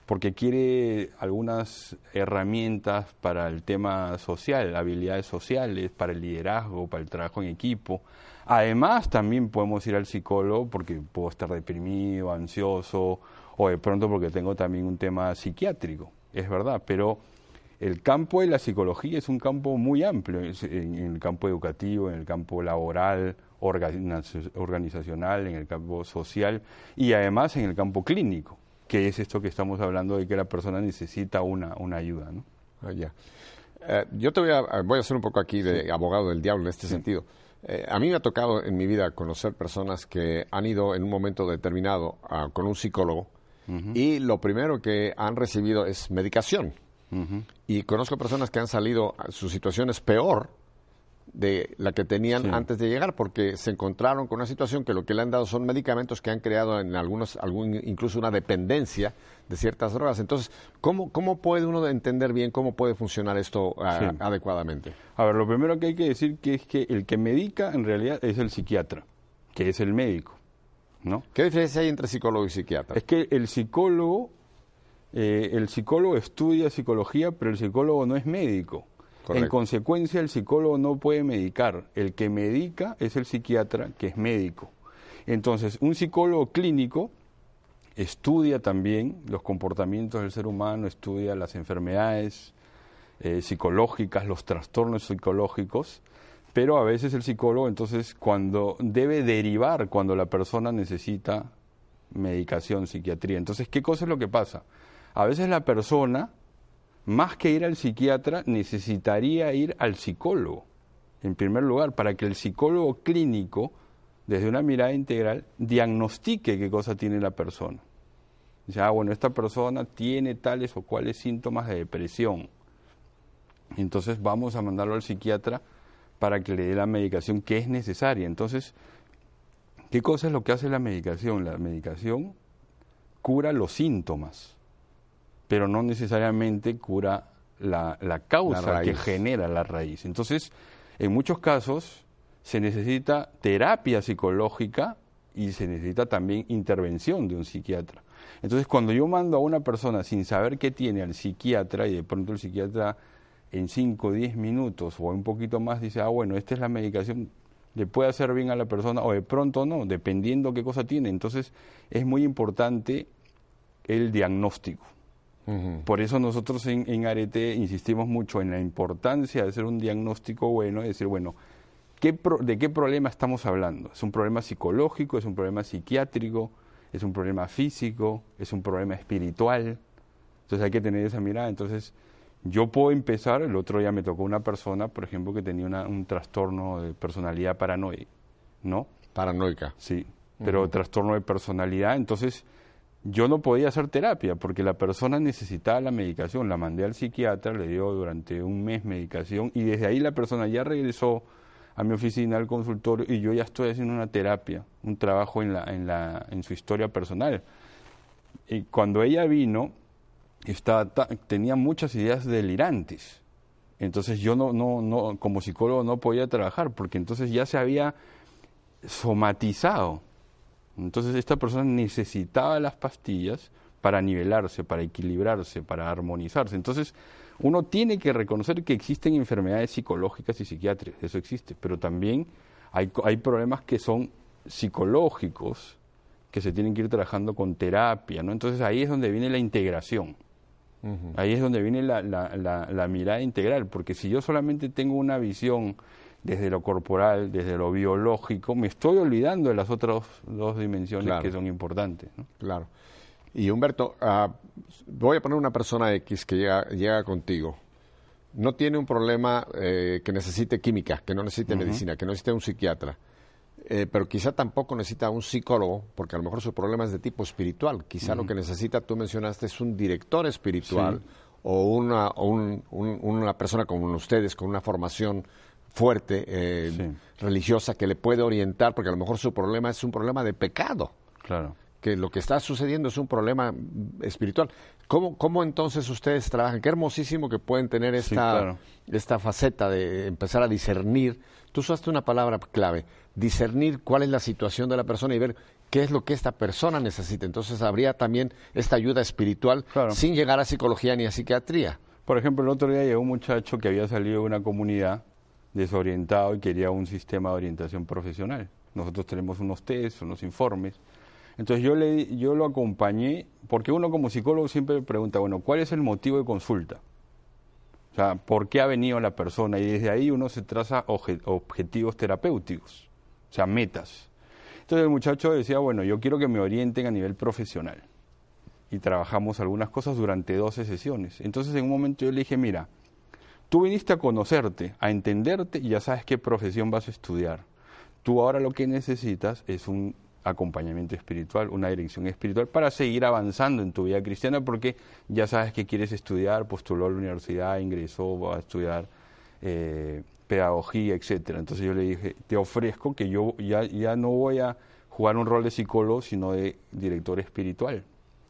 porque quiere algunas herramientas para el tema social, habilidades sociales, para el liderazgo, para el trabajo en equipo. Además, también podemos ir al psicólogo porque puedo estar deprimido, ansioso, o de pronto porque tengo también un tema psiquiátrico, es verdad, pero el campo de la psicología es un campo muy amplio, en, el campo educativo, en el campo laboral, organizacional, en el campo social y además en el campo clínico, que es esto que estamos hablando de que la persona necesita una, una ayuda. ¿no? Ah, ya. Eh, yo te voy a, voy a hacer un poco aquí de abogado del diablo en este sentido. Eh, a mí me ha tocado en mi vida conocer personas que han ido en un momento determinado con un psicólogo y lo primero que han recibido es medicación y conozco personas que han salido, su situación es peor de la que tenían antes de llegar, porque se encontraron con una situación que lo que le han dado son medicamentos que han creado en algunos, algún, incluso una dependencia de ciertas drogas. Entonces, ¿cómo, cómo puede uno entender bien cómo puede funcionar esto ah, adecuadamente? A ver, lo primero que hay que decir que es que el que medica en realidad es el psiquiatra, que es el médico. ¿no? ¿Qué diferencia hay entre psicólogo y psiquiatra? Es que el psicólogo eh, el psicólogo estudia psicología, pero el psicólogo no es médico. En consecuencia, el psicólogo no puede medicar. El que medica es el psiquiatra, que es médico. Entonces, un psicólogo clínico estudia también los comportamientos del ser humano, estudia las enfermedades eh, psicológicas, los trastornos psicológicos, pero a veces el psicólogo, entonces, cuando debe derivar, cuando la persona necesita medicación, psiquiatría. Entonces, ¿qué cosa es lo que pasa? A veces la persona, más que ir al psiquiatra, necesitaría ir al psicólogo, en primer lugar, para que el psicólogo clínico, desde una mirada integral, diagnostique qué cosa tiene la persona. Dice, ah, bueno, esta persona tiene tales o cuales síntomas de depresión. Entonces vamos a mandarlo al psiquiatra para que le dé la medicación que es necesaria. Entonces, ¿qué cosa es lo que hace la medicación? La medicación cura los síntomas pero no necesariamente cura la, causa que genera la raíz. Entonces, en muchos casos se necesita terapia psicológica y se necesita también intervención de un psiquiatra. Entonces, cuando yo mando a una persona sin saber qué tiene al psiquiatra y de pronto el psiquiatra en 5 o 10 minutos o un poquito más dice, ah, bueno, esta es la medicación, le puede hacer bien a la persona o de pronto no, dependiendo qué cosa tiene. Entonces, es muy importante el diagnóstico. Por eso nosotros en, Arete insistimos mucho en la importancia de hacer un diagnóstico bueno y decir, bueno, ¿de qué problema estamos hablando? ¿Es un problema psicológico? ¿Es un problema psiquiátrico? ¿Es un problema físico? ¿Es un problema espiritual? Entonces hay que tener esa mirada. Entonces yo puedo empezar, el otro día me tocó una persona, por ejemplo, que tenía un trastorno de personalidad paranoica, ¿no? Paranoica. Sí, pero trastorno de personalidad, entonces yo no podía hacer terapia porque la persona necesitaba la medicación. La mandé al psiquiatra, le dio durante un mes medicación y desde ahí la persona ya regresó a mi oficina, al consultorio y yo ya estoy haciendo una terapia, un trabajo en, la, en, la, en su historia personal. Y cuando ella vino, estaba, tenía muchas ideas delirantes. Entonces yo no, no, no, como psicólogo no podía trabajar porque entonces ya se había somatizado entonces esta persona necesitaba las pastillas para nivelarse, para equilibrarse, para armonizarse. Entonces uno tiene que reconocer que existen enfermedades psicológicas y psiquiátricas, eso existe, pero también hay, hay problemas que son psicológicos que se tienen que ir trabajando con terapia, ¿no? Entonces ahí es donde viene la integración. Ahí es donde viene la, la, la, mirada integral, porque si yo solamente tengo una visión desde lo corporal, desde lo biológico, me estoy olvidando de las otras dos dimensiones que son importantes. ¿no? Claro. Y Humberto, uh, voy a poner una persona X que llega, llega contigo. No tiene un problema eh, que necesite química, que no necesite medicina, que no necesite un psiquiatra eh, pero quizá tampoco necesita un psicólogo, porque a lo mejor su problema es de tipo espiritual. Quizá lo que necesita, tú mencionaste, es un director espiritual o, una, una persona como ustedes, con una formación fuerte, eh, religiosa, que le puede orientar, porque a lo mejor su problema es un problema de pecado. Claro. Que lo que está sucediendo es un problema espiritual. ¿Cómo, cómo entonces ustedes trabajan? Qué hermosísimo que pueden tener esta, esta faceta de empezar a discernir. Tú usaste una palabra clave, discernir cuál es la situación de la persona y ver qué es lo que esta persona necesita. Entonces habría también esta ayuda espiritual sin llegar a psicología ni a psiquiatría. Por ejemplo, el otro día llegó un muchacho que había salido de una comunidad desorientado y quería un sistema de orientación profesional. Nosotros tenemos unos test, unos informes. Entonces yo, le, yo lo acompañé, porque uno como psicólogo siempre pregunta, bueno, ¿cuál es el motivo de consulta? O sea, ¿por qué ha venido la persona? Y desde ahí uno se traza objetivos terapéuticos o sea, metas. Entonces el muchacho decía, bueno, yo quiero que me orienten a nivel profesional. Y trabajamos algunas cosas durante 12 sesiones. Entonces en un momento yo le dije, mira, tú viniste a conocerte, a entenderte y ya sabes qué profesión vas a estudiar. Tú ahora lo que necesitas es un acompañamiento espiritual, una dirección espiritual para seguir avanzando en tu vida cristiana porque ya sabes que quieres estudiar, postuló a la universidad, ingresó a estudiar eh, pedagogía, etcétera. Entonces yo le dije, te ofrezco que yo ya, ya no voy a jugar un rol de psicólogo, sino de director espiritual.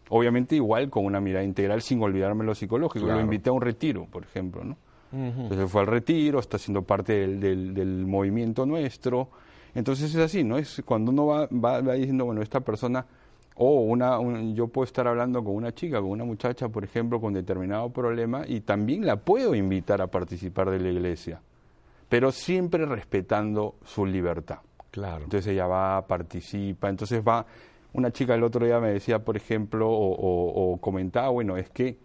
Obviamente igual con una mirada integral sin olvidarme lo psicológico. Lo invité a un retiro, por ejemplo, ¿no? Entonces fue al retiro, está siendo parte del, del, movimiento nuestro. Entonces es así, ¿no? Es cuando uno va, va, diciendo, bueno, esta persona, o una, yo puedo estar hablando con una chica, con una muchacha, por ejemplo, con determinado problema, y también la puedo invitar a participar de la iglesia pero siempre respetando su libertad. Claro. Entonces ella va, participa, entonces va. Una chica el otro día me decía, por ejemplo, o, comentaba, bueno, es que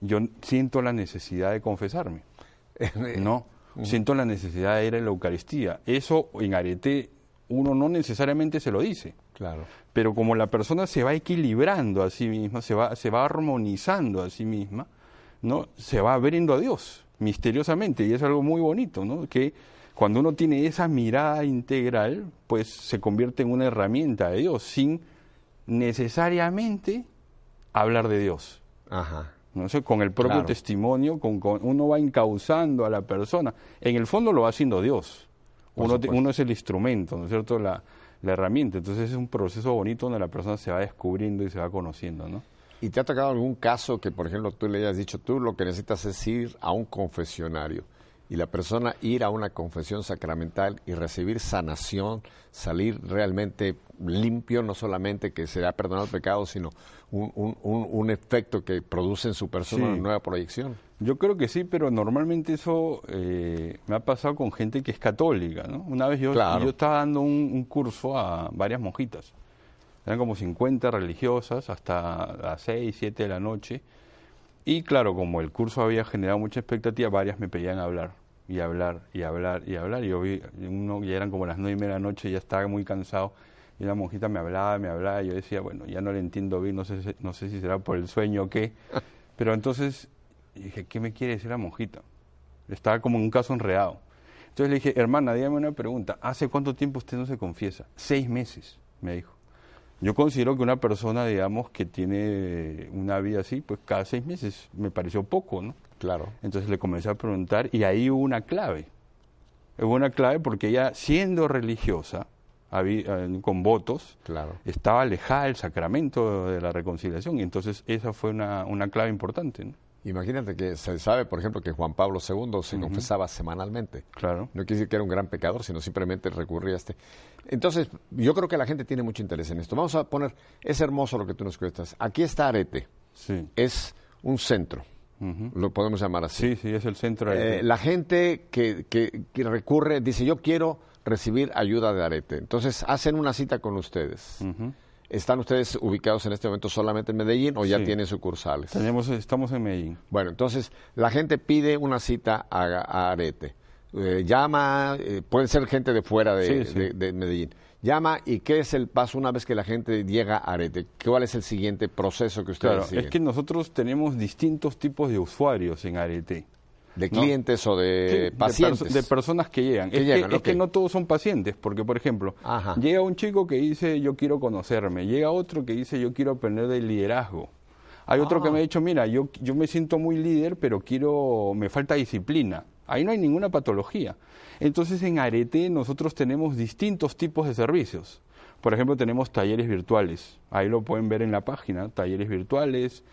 yo siento la necesidad de confesarme. no, siento la necesidad de ir a la Eucaristía. Eso en arete uno no necesariamente se lo dice. Claro. Pero como la persona se va equilibrando a sí misma, se va, se va armonizando a sí misma, ¿no? se va abriendo a Dios misteriosamente y es algo muy bonito, ¿no? Que cuando uno tiene esa mirada integral, pues se convierte en una herramienta de Dios sin necesariamente hablar de Dios. Ajá. ¿No? sé, con el propio testimonio, con, uno va encauzando a la persona. En el fondo lo va haciendo Dios. Uno, uno, es el instrumento, ¿no es cierto? La, la herramienta. Entonces es un proceso bonito donde la persona se va descubriendo y se va conociendo, ¿no? ¿Y te ha tocado algún caso que, por ejemplo, tú le hayas dicho, tú lo que necesitas es ir a un confesionario y la persona ir a una confesión sacramental y recibir sanación, salir realmente limpio, no solamente que se ha perdonado el pecado, sino un, un, un, efecto que produce en su persona una nueva proyección? Yo creo que sí, pero normalmente eso eh, me ha pasado con gente que es católica. ¿no? Una vez yo, yo estaba dando un curso a varias monjitas eran como 50 religiosas hasta las 6, 7 de la noche. Y claro, como el curso había generado mucha expectativa, varias me pedían hablar y hablar y hablar y hablar. Y yo vi, uno, ya eran como las 9 y media de la noche, ya estaba muy cansado. Y la monjita me hablaba, me hablaba, y yo decía, bueno, ya no le entiendo bien, no sé, no sé si será por el sueño o qué. Pero entonces dije, ¿qué me quiere decir la monjita? Estaba como en un caso enredado. Entonces le dije, hermana, dígame una pregunta, ¿hace cuánto tiempo usted no se confiesa? Seis meses, me dijo. Yo considero que una persona, digamos, que tiene una vida así, pues cada seis meses me pareció poco, ¿no? Claro. Entonces le comencé a preguntar y ahí hubo una clave. Hubo una clave porque ella, siendo religiosa, con votos, claro. estaba alejada del sacramento de la reconciliación y entonces esa fue una, una clave importante, ¿no? Imagínate que se sabe, por ejemplo, que Juan Pablo II se confesaba semanalmente. Claro. No quiere decir que era un gran pecador, sino simplemente recurría a este. Entonces, yo creo que la gente tiene mucho interés en esto. Vamos a poner, es hermoso lo que tú nos cuentas. Aquí está Arete. Sí. Es un centro. Lo podemos llamar así. Sí, sí, es el centro. Eh, la gente que, que, recurre dice, yo quiero recibir ayuda de Arete. Entonces, hacen una cita con ustedes. ¿Están ustedes ubicados en este momento solamente en Medellín o ya tienen sucursales? Tenemos, estamos en Medellín. Bueno, entonces la gente pide una cita a, Arete. Eh, llama, eh, puede ser gente de fuera de, Medellín. Llama y ¿qué es el paso una vez que la gente llega a Arete? ¿Cuál es el siguiente proceso que ustedes claro, Es que nosotros tenemos distintos tipos de usuarios en Arete de clientes o de pacientes. De, personas que llegan. es, que, no todos son pacientes, porque por ejemplo, llega un chico que dice yo quiero conocerme, llega otro que dice yo quiero aprender del liderazgo. Hay otro que me ha ah. dicho, mira, yo, yo me siento muy líder, pero quiero, me falta disciplina. Ahí no hay ninguna patología. Entonces en Arete nosotros tenemos distintos tipos de servicios. Por ejemplo, tenemos talleres virtuales. Ahí lo pueden ver en la página, talleres virtuales,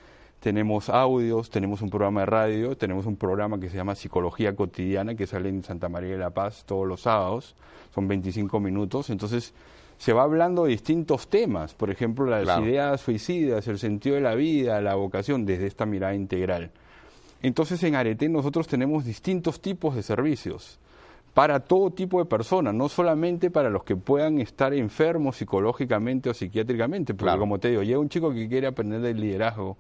tenemos audios, tenemos un programa de radio, tenemos un programa que se llama Psicología Cotidiana, que sale en Santa María de la Paz todos los sábados, son 25 minutos, entonces se va hablando de distintos temas, por ejemplo, las ideas suicidas, el sentido de la vida, la vocación, desde esta mirada integral. Entonces en Arete nosotros tenemos distintos tipos de servicios para todo tipo de personas, no solamente para los que puedan estar enfermos psicológicamente o psiquiátricamente, porque como te digo, llega un chico que quiere aprender del liderazgo,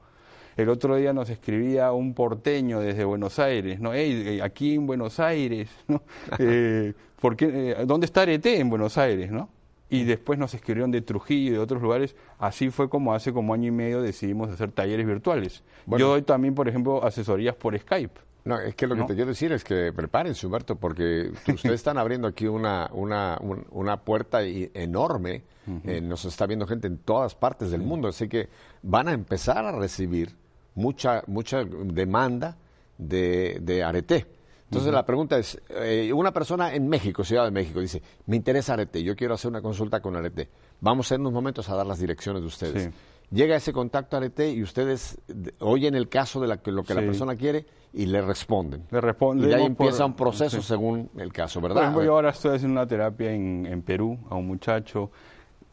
el otro día nos escribía un porteño desde Buenos Aires, ¿no? Hey, aquí en Buenos Aires, ¿no? Eh, eh, ¿Dónde está Arete en Buenos Aires, no? Y después nos escribieron de Trujillo y de otros lugares. Así fue como hace como año y medio decidimos hacer talleres virtuales. Yo doy también, por ejemplo, asesorías por Skype. No, es que lo que te quiero decir es que prepárense, Humberto, porque ustedes están abriendo aquí una, una, una puerta enorme. Eh, nos está viendo gente en todas partes del mundo, así que van a empezar a recibir mucha, mucha demanda de, de arete. Entonces la pregunta es, eh, una persona en México, Ciudad de México, dice, me interesa arete, yo quiero hacer una consulta con arete. Vamos en unos momentos a dar las direcciones de ustedes. Llega ese contacto a arete y ustedes oyen el caso de la, lo que la persona quiere y le responden. Le responden. Y ahí empieza un proceso según el caso, ¿verdad? Por ejemplo, yo ahora estoy haciendo una terapia en, en Perú a un muchacho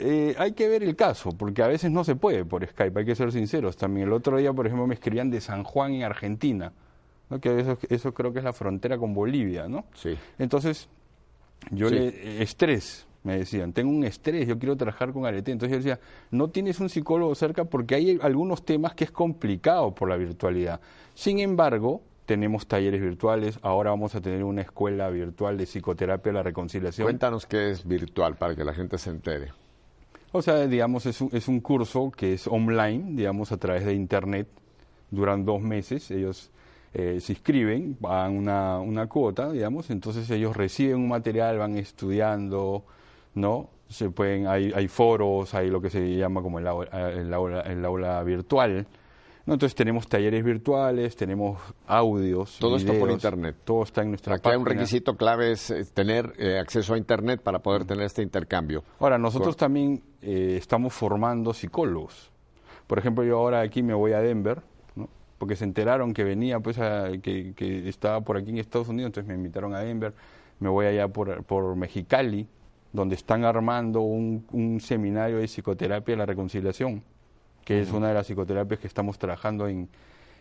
eh, hay que ver el caso, porque a veces no se puede por Skype, hay que ser sinceros. También el otro día, por ejemplo, me escribían de San Juan en Argentina, ¿no? que eso, eso creo que es la frontera con Bolivia, ¿no? Sí. Entonces, yo le... Estrés, me decían, tengo un estrés, yo quiero trabajar con Arete. Entonces yo decía, no tienes un psicólogo cerca porque hay algunos temas que es complicado por la virtualidad. Sin embargo, tenemos talleres virtuales, ahora vamos a tener una escuela virtual de psicoterapia de la reconciliación. Cuéntanos qué es virtual para que la gente se entere. O sea, digamos, es un, es un curso que es online, digamos, a través de Internet. Duran dos meses, ellos eh, se inscriben, pagan una, una cuota, digamos, entonces ellos reciben un material, van estudiando, ¿no? Se pueden, hay, hay foros, hay lo que se llama como el el aula, el aula virtual, entonces tenemos talleres virtuales, tenemos audios. Todo esto por internet. Todo está en nuestra Aquí hay un requisito clave es eh, tener eh, acceso a internet para poder tener este intercambio. Ahora, nosotros también eh, estamos formando psicólogos. Por ejemplo, yo ahora aquí me voy a Denver, ¿no? porque se enteraron que venía, pues, que, que, estaba por aquí en Estados Unidos, entonces me invitaron a Denver. Me voy allá por, por Mexicali, donde están armando un, un seminario de psicoterapia de la reconciliación que es una de las psicoterapias que estamos trabajando en,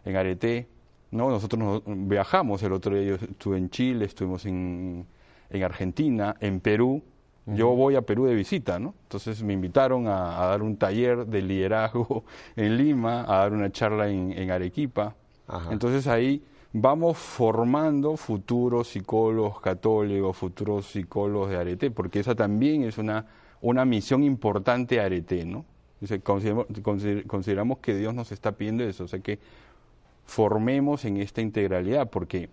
en Arete. ¿no? Nosotros viajamos, el otro día yo estuve en Chile, estuvimos en, en Argentina, en Perú. Yo voy a Perú de visita, ¿no? Entonces me invitaron a, dar un taller de liderazgo en Lima, a dar una charla en, en Arequipa. Entonces ahí vamos formando futuros psicólogos católicos, futuros psicólogos de Arete, porque esa también es una, una misión importante de Arete, ¿no? Consideramos, que Dios nos está pidiendo eso, o sea que formemos en esta integralidad, porque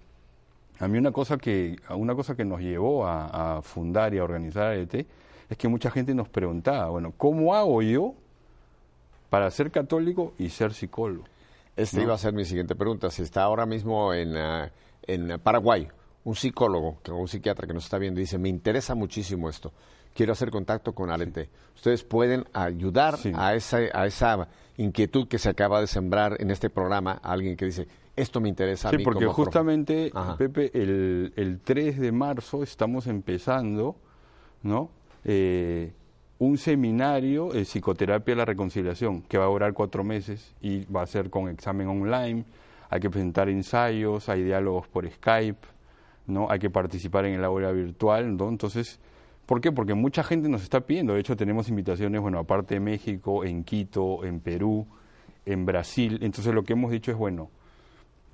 a mí una cosa que, una cosa que nos llevó a, fundar y a organizar ET es que mucha gente nos preguntaba, bueno, ¿cómo hago yo para ser católico y ser psicólogo? Esta iba a ser mi siguiente pregunta. Si está ahora mismo en, ah, en Paraguay un psicólogo o un psiquiatra que nos está viendo y dice, me interesa muchísimo esto, quiero hacer contacto con Arete. Ustedes pueden ayudar a, esa, a esa inquietud que se acaba de sembrar en este programa a alguien que dice, esto me interesa a mí. Sí, porque justamente, Pepe, el, el, 3 de marzo estamos empezando, ¿no? Eh, un seminario de psicoterapia de la reconciliación que va a durar cuatro meses y va a ser con examen online, hay que presentar ensayos, hay diálogos por Skype, ¿no? Hay que participar en el aula virtual, ¿no? Entonces, ¿Por qué? Porque mucha gente nos está pidiendo. De hecho, tenemos invitaciones, bueno, aparte de México, en Quito, en Perú, en Brasil. Entonces, lo que hemos dicho es, bueno,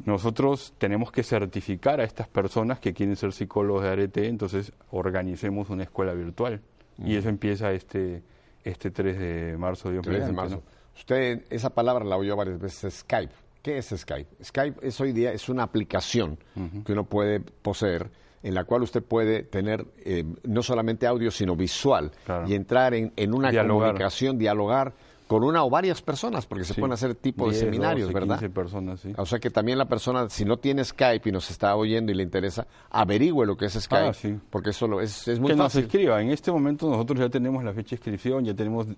nosotros tenemos que certificar a estas personas que quieren ser psicólogos de arete, entonces organicemos una escuela virtual. Y eso empieza este, este 3 de marzo, Dios 3 de marzo. Usted esa palabra la oyó varias veces, Skype. ¿Qué es Skype? Skype es hoy día es una aplicación que uno puede poseer en la cual usted puede tener eh, no solamente audio, sino visual y entrar en, una comunicación, dialogar con una o varias personas, porque se pueden hacer tipo de seminarios, ¿verdad? personas, sí. O sea que también la persona, si no tiene Skype y nos está oyendo y le interesa, averigüe lo que es Skype, ah, porque eso es, es muy que nos escriba. En este momento nosotros ya tenemos la fecha de inscripción, ya tenemos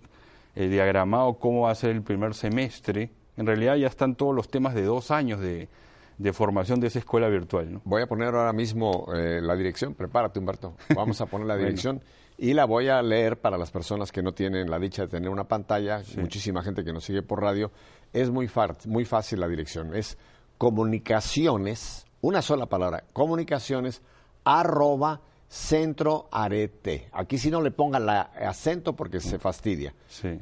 eh, diagramado cómo va a ser el primer semestre. En realidad ya están todos los temas de dos años de, de formación de esa escuela virtual. ¿no? Voy a poner ahora mismo eh, la dirección, prepárate Humberto, vamos a poner la dirección y la voy a leer para las personas que no tienen la dicha de tener una pantalla, muchísima gente que nos sigue por radio, es muy, muy fácil la dirección, es comunicaciones, una sola palabra, comunicaciones arroba centro arete. Aquí si no le pongan la acento porque se fastidia.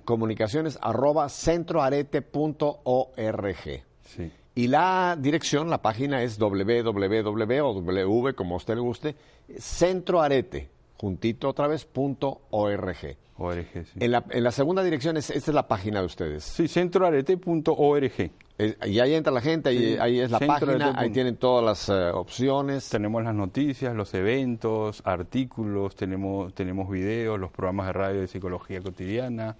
Comunicaciones arroba centroarete.org. Sí. Y la dirección, la página es www o w, como a usted le guste, centroarete, juntito otra vez, punto org. ORG, sí. En la, en la segunda dirección, es, esta es la página de ustedes. Sí, centroarete.org. y ahí entra la gente, ahí, ahí es la página, ahí tienen todas las eh, opciones. Tenemos las noticias, los eventos, artículos, tenemos, tenemos videos, los programas de radio de psicología cotidiana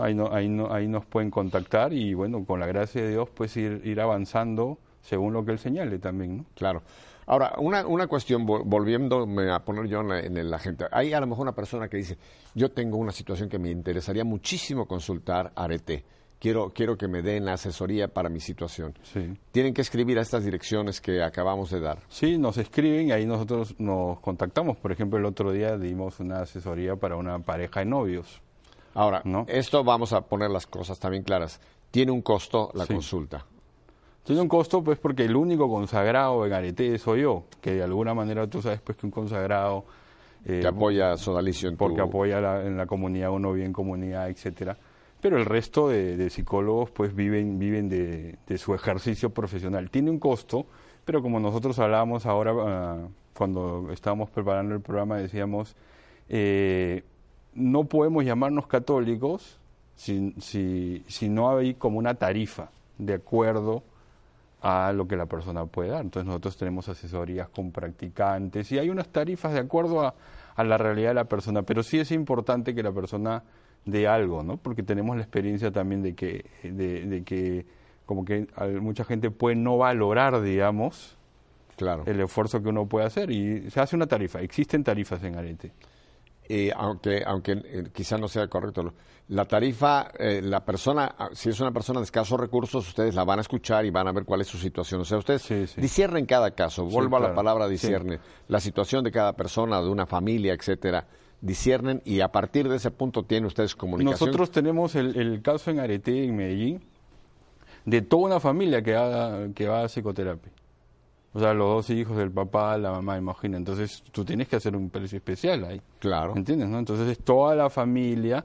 ahí, no, ahí, no, ahí nos pueden contactar y bueno, con la gracia de Dios pues ir, ir avanzando según lo que Él señale también. ¿no? Claro. Ahora, una, una cuestión, volviéndome a poner yo en la, gente, hay a lo mejor una persona que dice, yo tengo una situación que me interesaría muchísimo consultar Arete, quiero, quiero que me den asesoría para mi situación. Sí. Tienen que escribir a estas direcciones que acabamos de dar. Sí, nos escriben y ahí nosotros nos contactamos. Por ejemplo, el otro día dimos una asesoría para una pareja de novios. Ahora, esto vamos a poner las cosas también claras. Tiene un costo la consulta. Tiene un costo, pues, porque el único consagrado en Arete soy yo, que de alguna manera tú sabes, pues, que un consagrado... Eh, que apoya Sodalicio en Porque apoya en la comunidad, uno vive en comunidad, etcétera. Pero el resto de, psicólogos, pues, viven, viven de, su ejercicio profesional. Tiene un costo, pero como nosotros hablábamos ahora, ah, cuando estábamos preparando el programa, decíamos... Eh, no podemos llamarnos católicos si, si, si, no hay como una tarifa de acuerdo a lo que la persona puede dar. Entonces nosotros tenemos asesorías con practicantes y hay unas tarifas de acuerdo a, a la realidad de la persona, pero sí es importante que la persona dé algo, ¿no? Porque tenemos la experiencia también de que, de, de que como que mucha gente puede no valorar, digamos, claro. el esfuerzo que uno puede hacer y se hace una tarifa. Existen tarifas en Arete aunque, aunque eh, quizá no sea correcto, la tarifa, eh, la persona, ah, si es una persona de escasos recursos, ustedes la van a escuchar y van a ver cuál es su situación. O sea, ustedes sí, disciernen cada caso, vuelvo a la palabra discierne, la situación de cada persona, de una familia, etcétera, disciernen y a partir de ese punto tienen ustedes comunicación. Nosotros tenemos el, el caso en Arete, en Medellín, de toda una familia que, haga, que va a psicoterapia. O sea, los dos hijos del papá, la mamá, imagina. Entonces, tú tienes que hacer un precio especial ahí. Claro. ¿Entiendes? No? Entonces, es toda la familia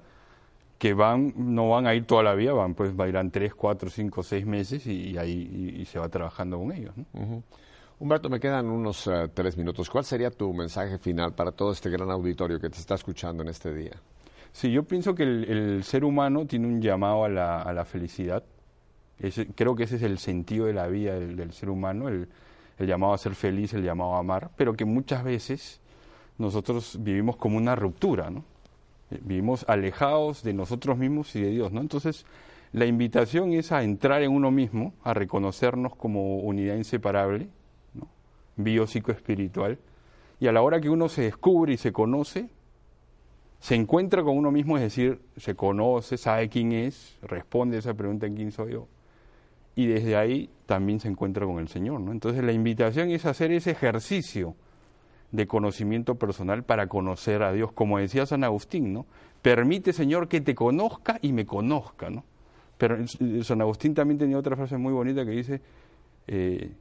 que van, no van a ir toda la vida, van, pues, irán tres, cuatro, cinco, seis meses y, ahí y, se va trabajando con ellos. ¿no? Humberto, me quedan unos eh, tres minutos. ¿Cuál sería tu mensaje final para todo este gran auditorio que te está escuchando en este día? Sí, yo pienso que el, ser humano tiene un llamado a la, a la felicidad. creo que ese es el sentido de la vida del, del ser humano, el, el llamado a ser feliz, el llamado a amar, pero que muchas veces nosotros vivimos como una ruptura, ¿no? Eh, vivimos alejados de nosotros mismos y de Dios, ¿no? Entonces, la invitación es a entrar en uno mismo, a reconocernos como unidad inseparable, ¿no? espiritual y a la hora que uno se descubre y se conoce, se encuentra con uno mismo, es decir, se conoce, sabe quién es, responde a esa pregunta, ¿quién soy yo? Y desde ahí también se encuentra con el Señor. ¿no? Entonces la invitación es hacer ese ejercicio de conocimiento personal para conocer a Dios, como decía San Agustín, ¿no? Permite, Señor, que te conozca y me conozca, ¿no? Pero eh, San Agustín también tenía otra frase muy bonita que dice, eh,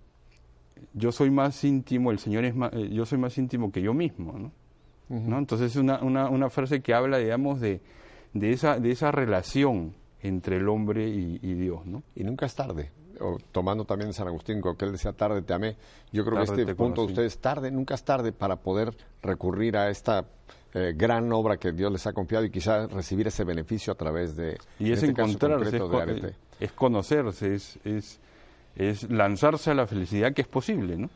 yo soy más íntimo, el Señor es más, eh, yo soy más íntimo que yo mismo, ¿no? ¿no? Entonces es una, una, una, frase que habla, digamos, de, de, esa, de esa relación entre el hombre y, Dios, ¿no? Y nunca es tarde. O, tomando también San Agustín, que él decía tarde te amé, yo creo que este punto de ustedes tarde, nunca es tarde para poder recurrir a esta eh, gran obra que Dios les ha confiado y quizás recibir ese beneficio a través de y es este encontrarse es, es, conocerse es, es, es lanzarse a la felicidad que es posible no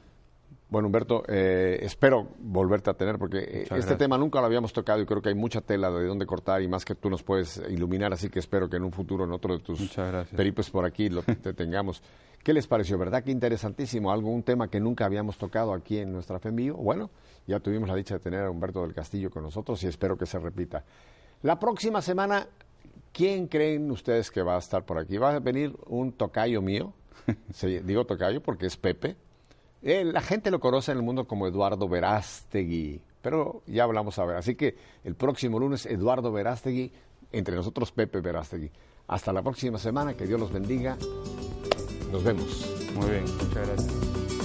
bueno, Humberto, eh, espero volverte a tener porque eh, este tema nunca lo habíamos tocado y creo que hay mucha tela de dónde cortar y más que tú nos puedes iluminar, así que espero que en un futuro, en otro de tus peripos por aquí, lo te tengamos. ¿Qué les pareció? ¿Verdad que interesantísimo? Algo, un tema que nunca habíamos tocado aquí en nuestra fe Bueno, ya tuvimos la dicha de tener a Humberto del Castillo con nosotros y espero que se repita. La próxima semana, ¿quién creen ustedes que va a estar por aquí? Va a venir un tocayo mío, digo tocayo porque es Pepe, eh, la gente lo conoce en el mundo como Eduardo Verástegui, pero ya hablamos a ver. Así que el próximo lunes, Eduardo Verástegui, entre nosotros Pepe Verástegui. Hasta la próxima semana, que Dios los bendiga. Nos vemos. Muy bien, muchas gracias.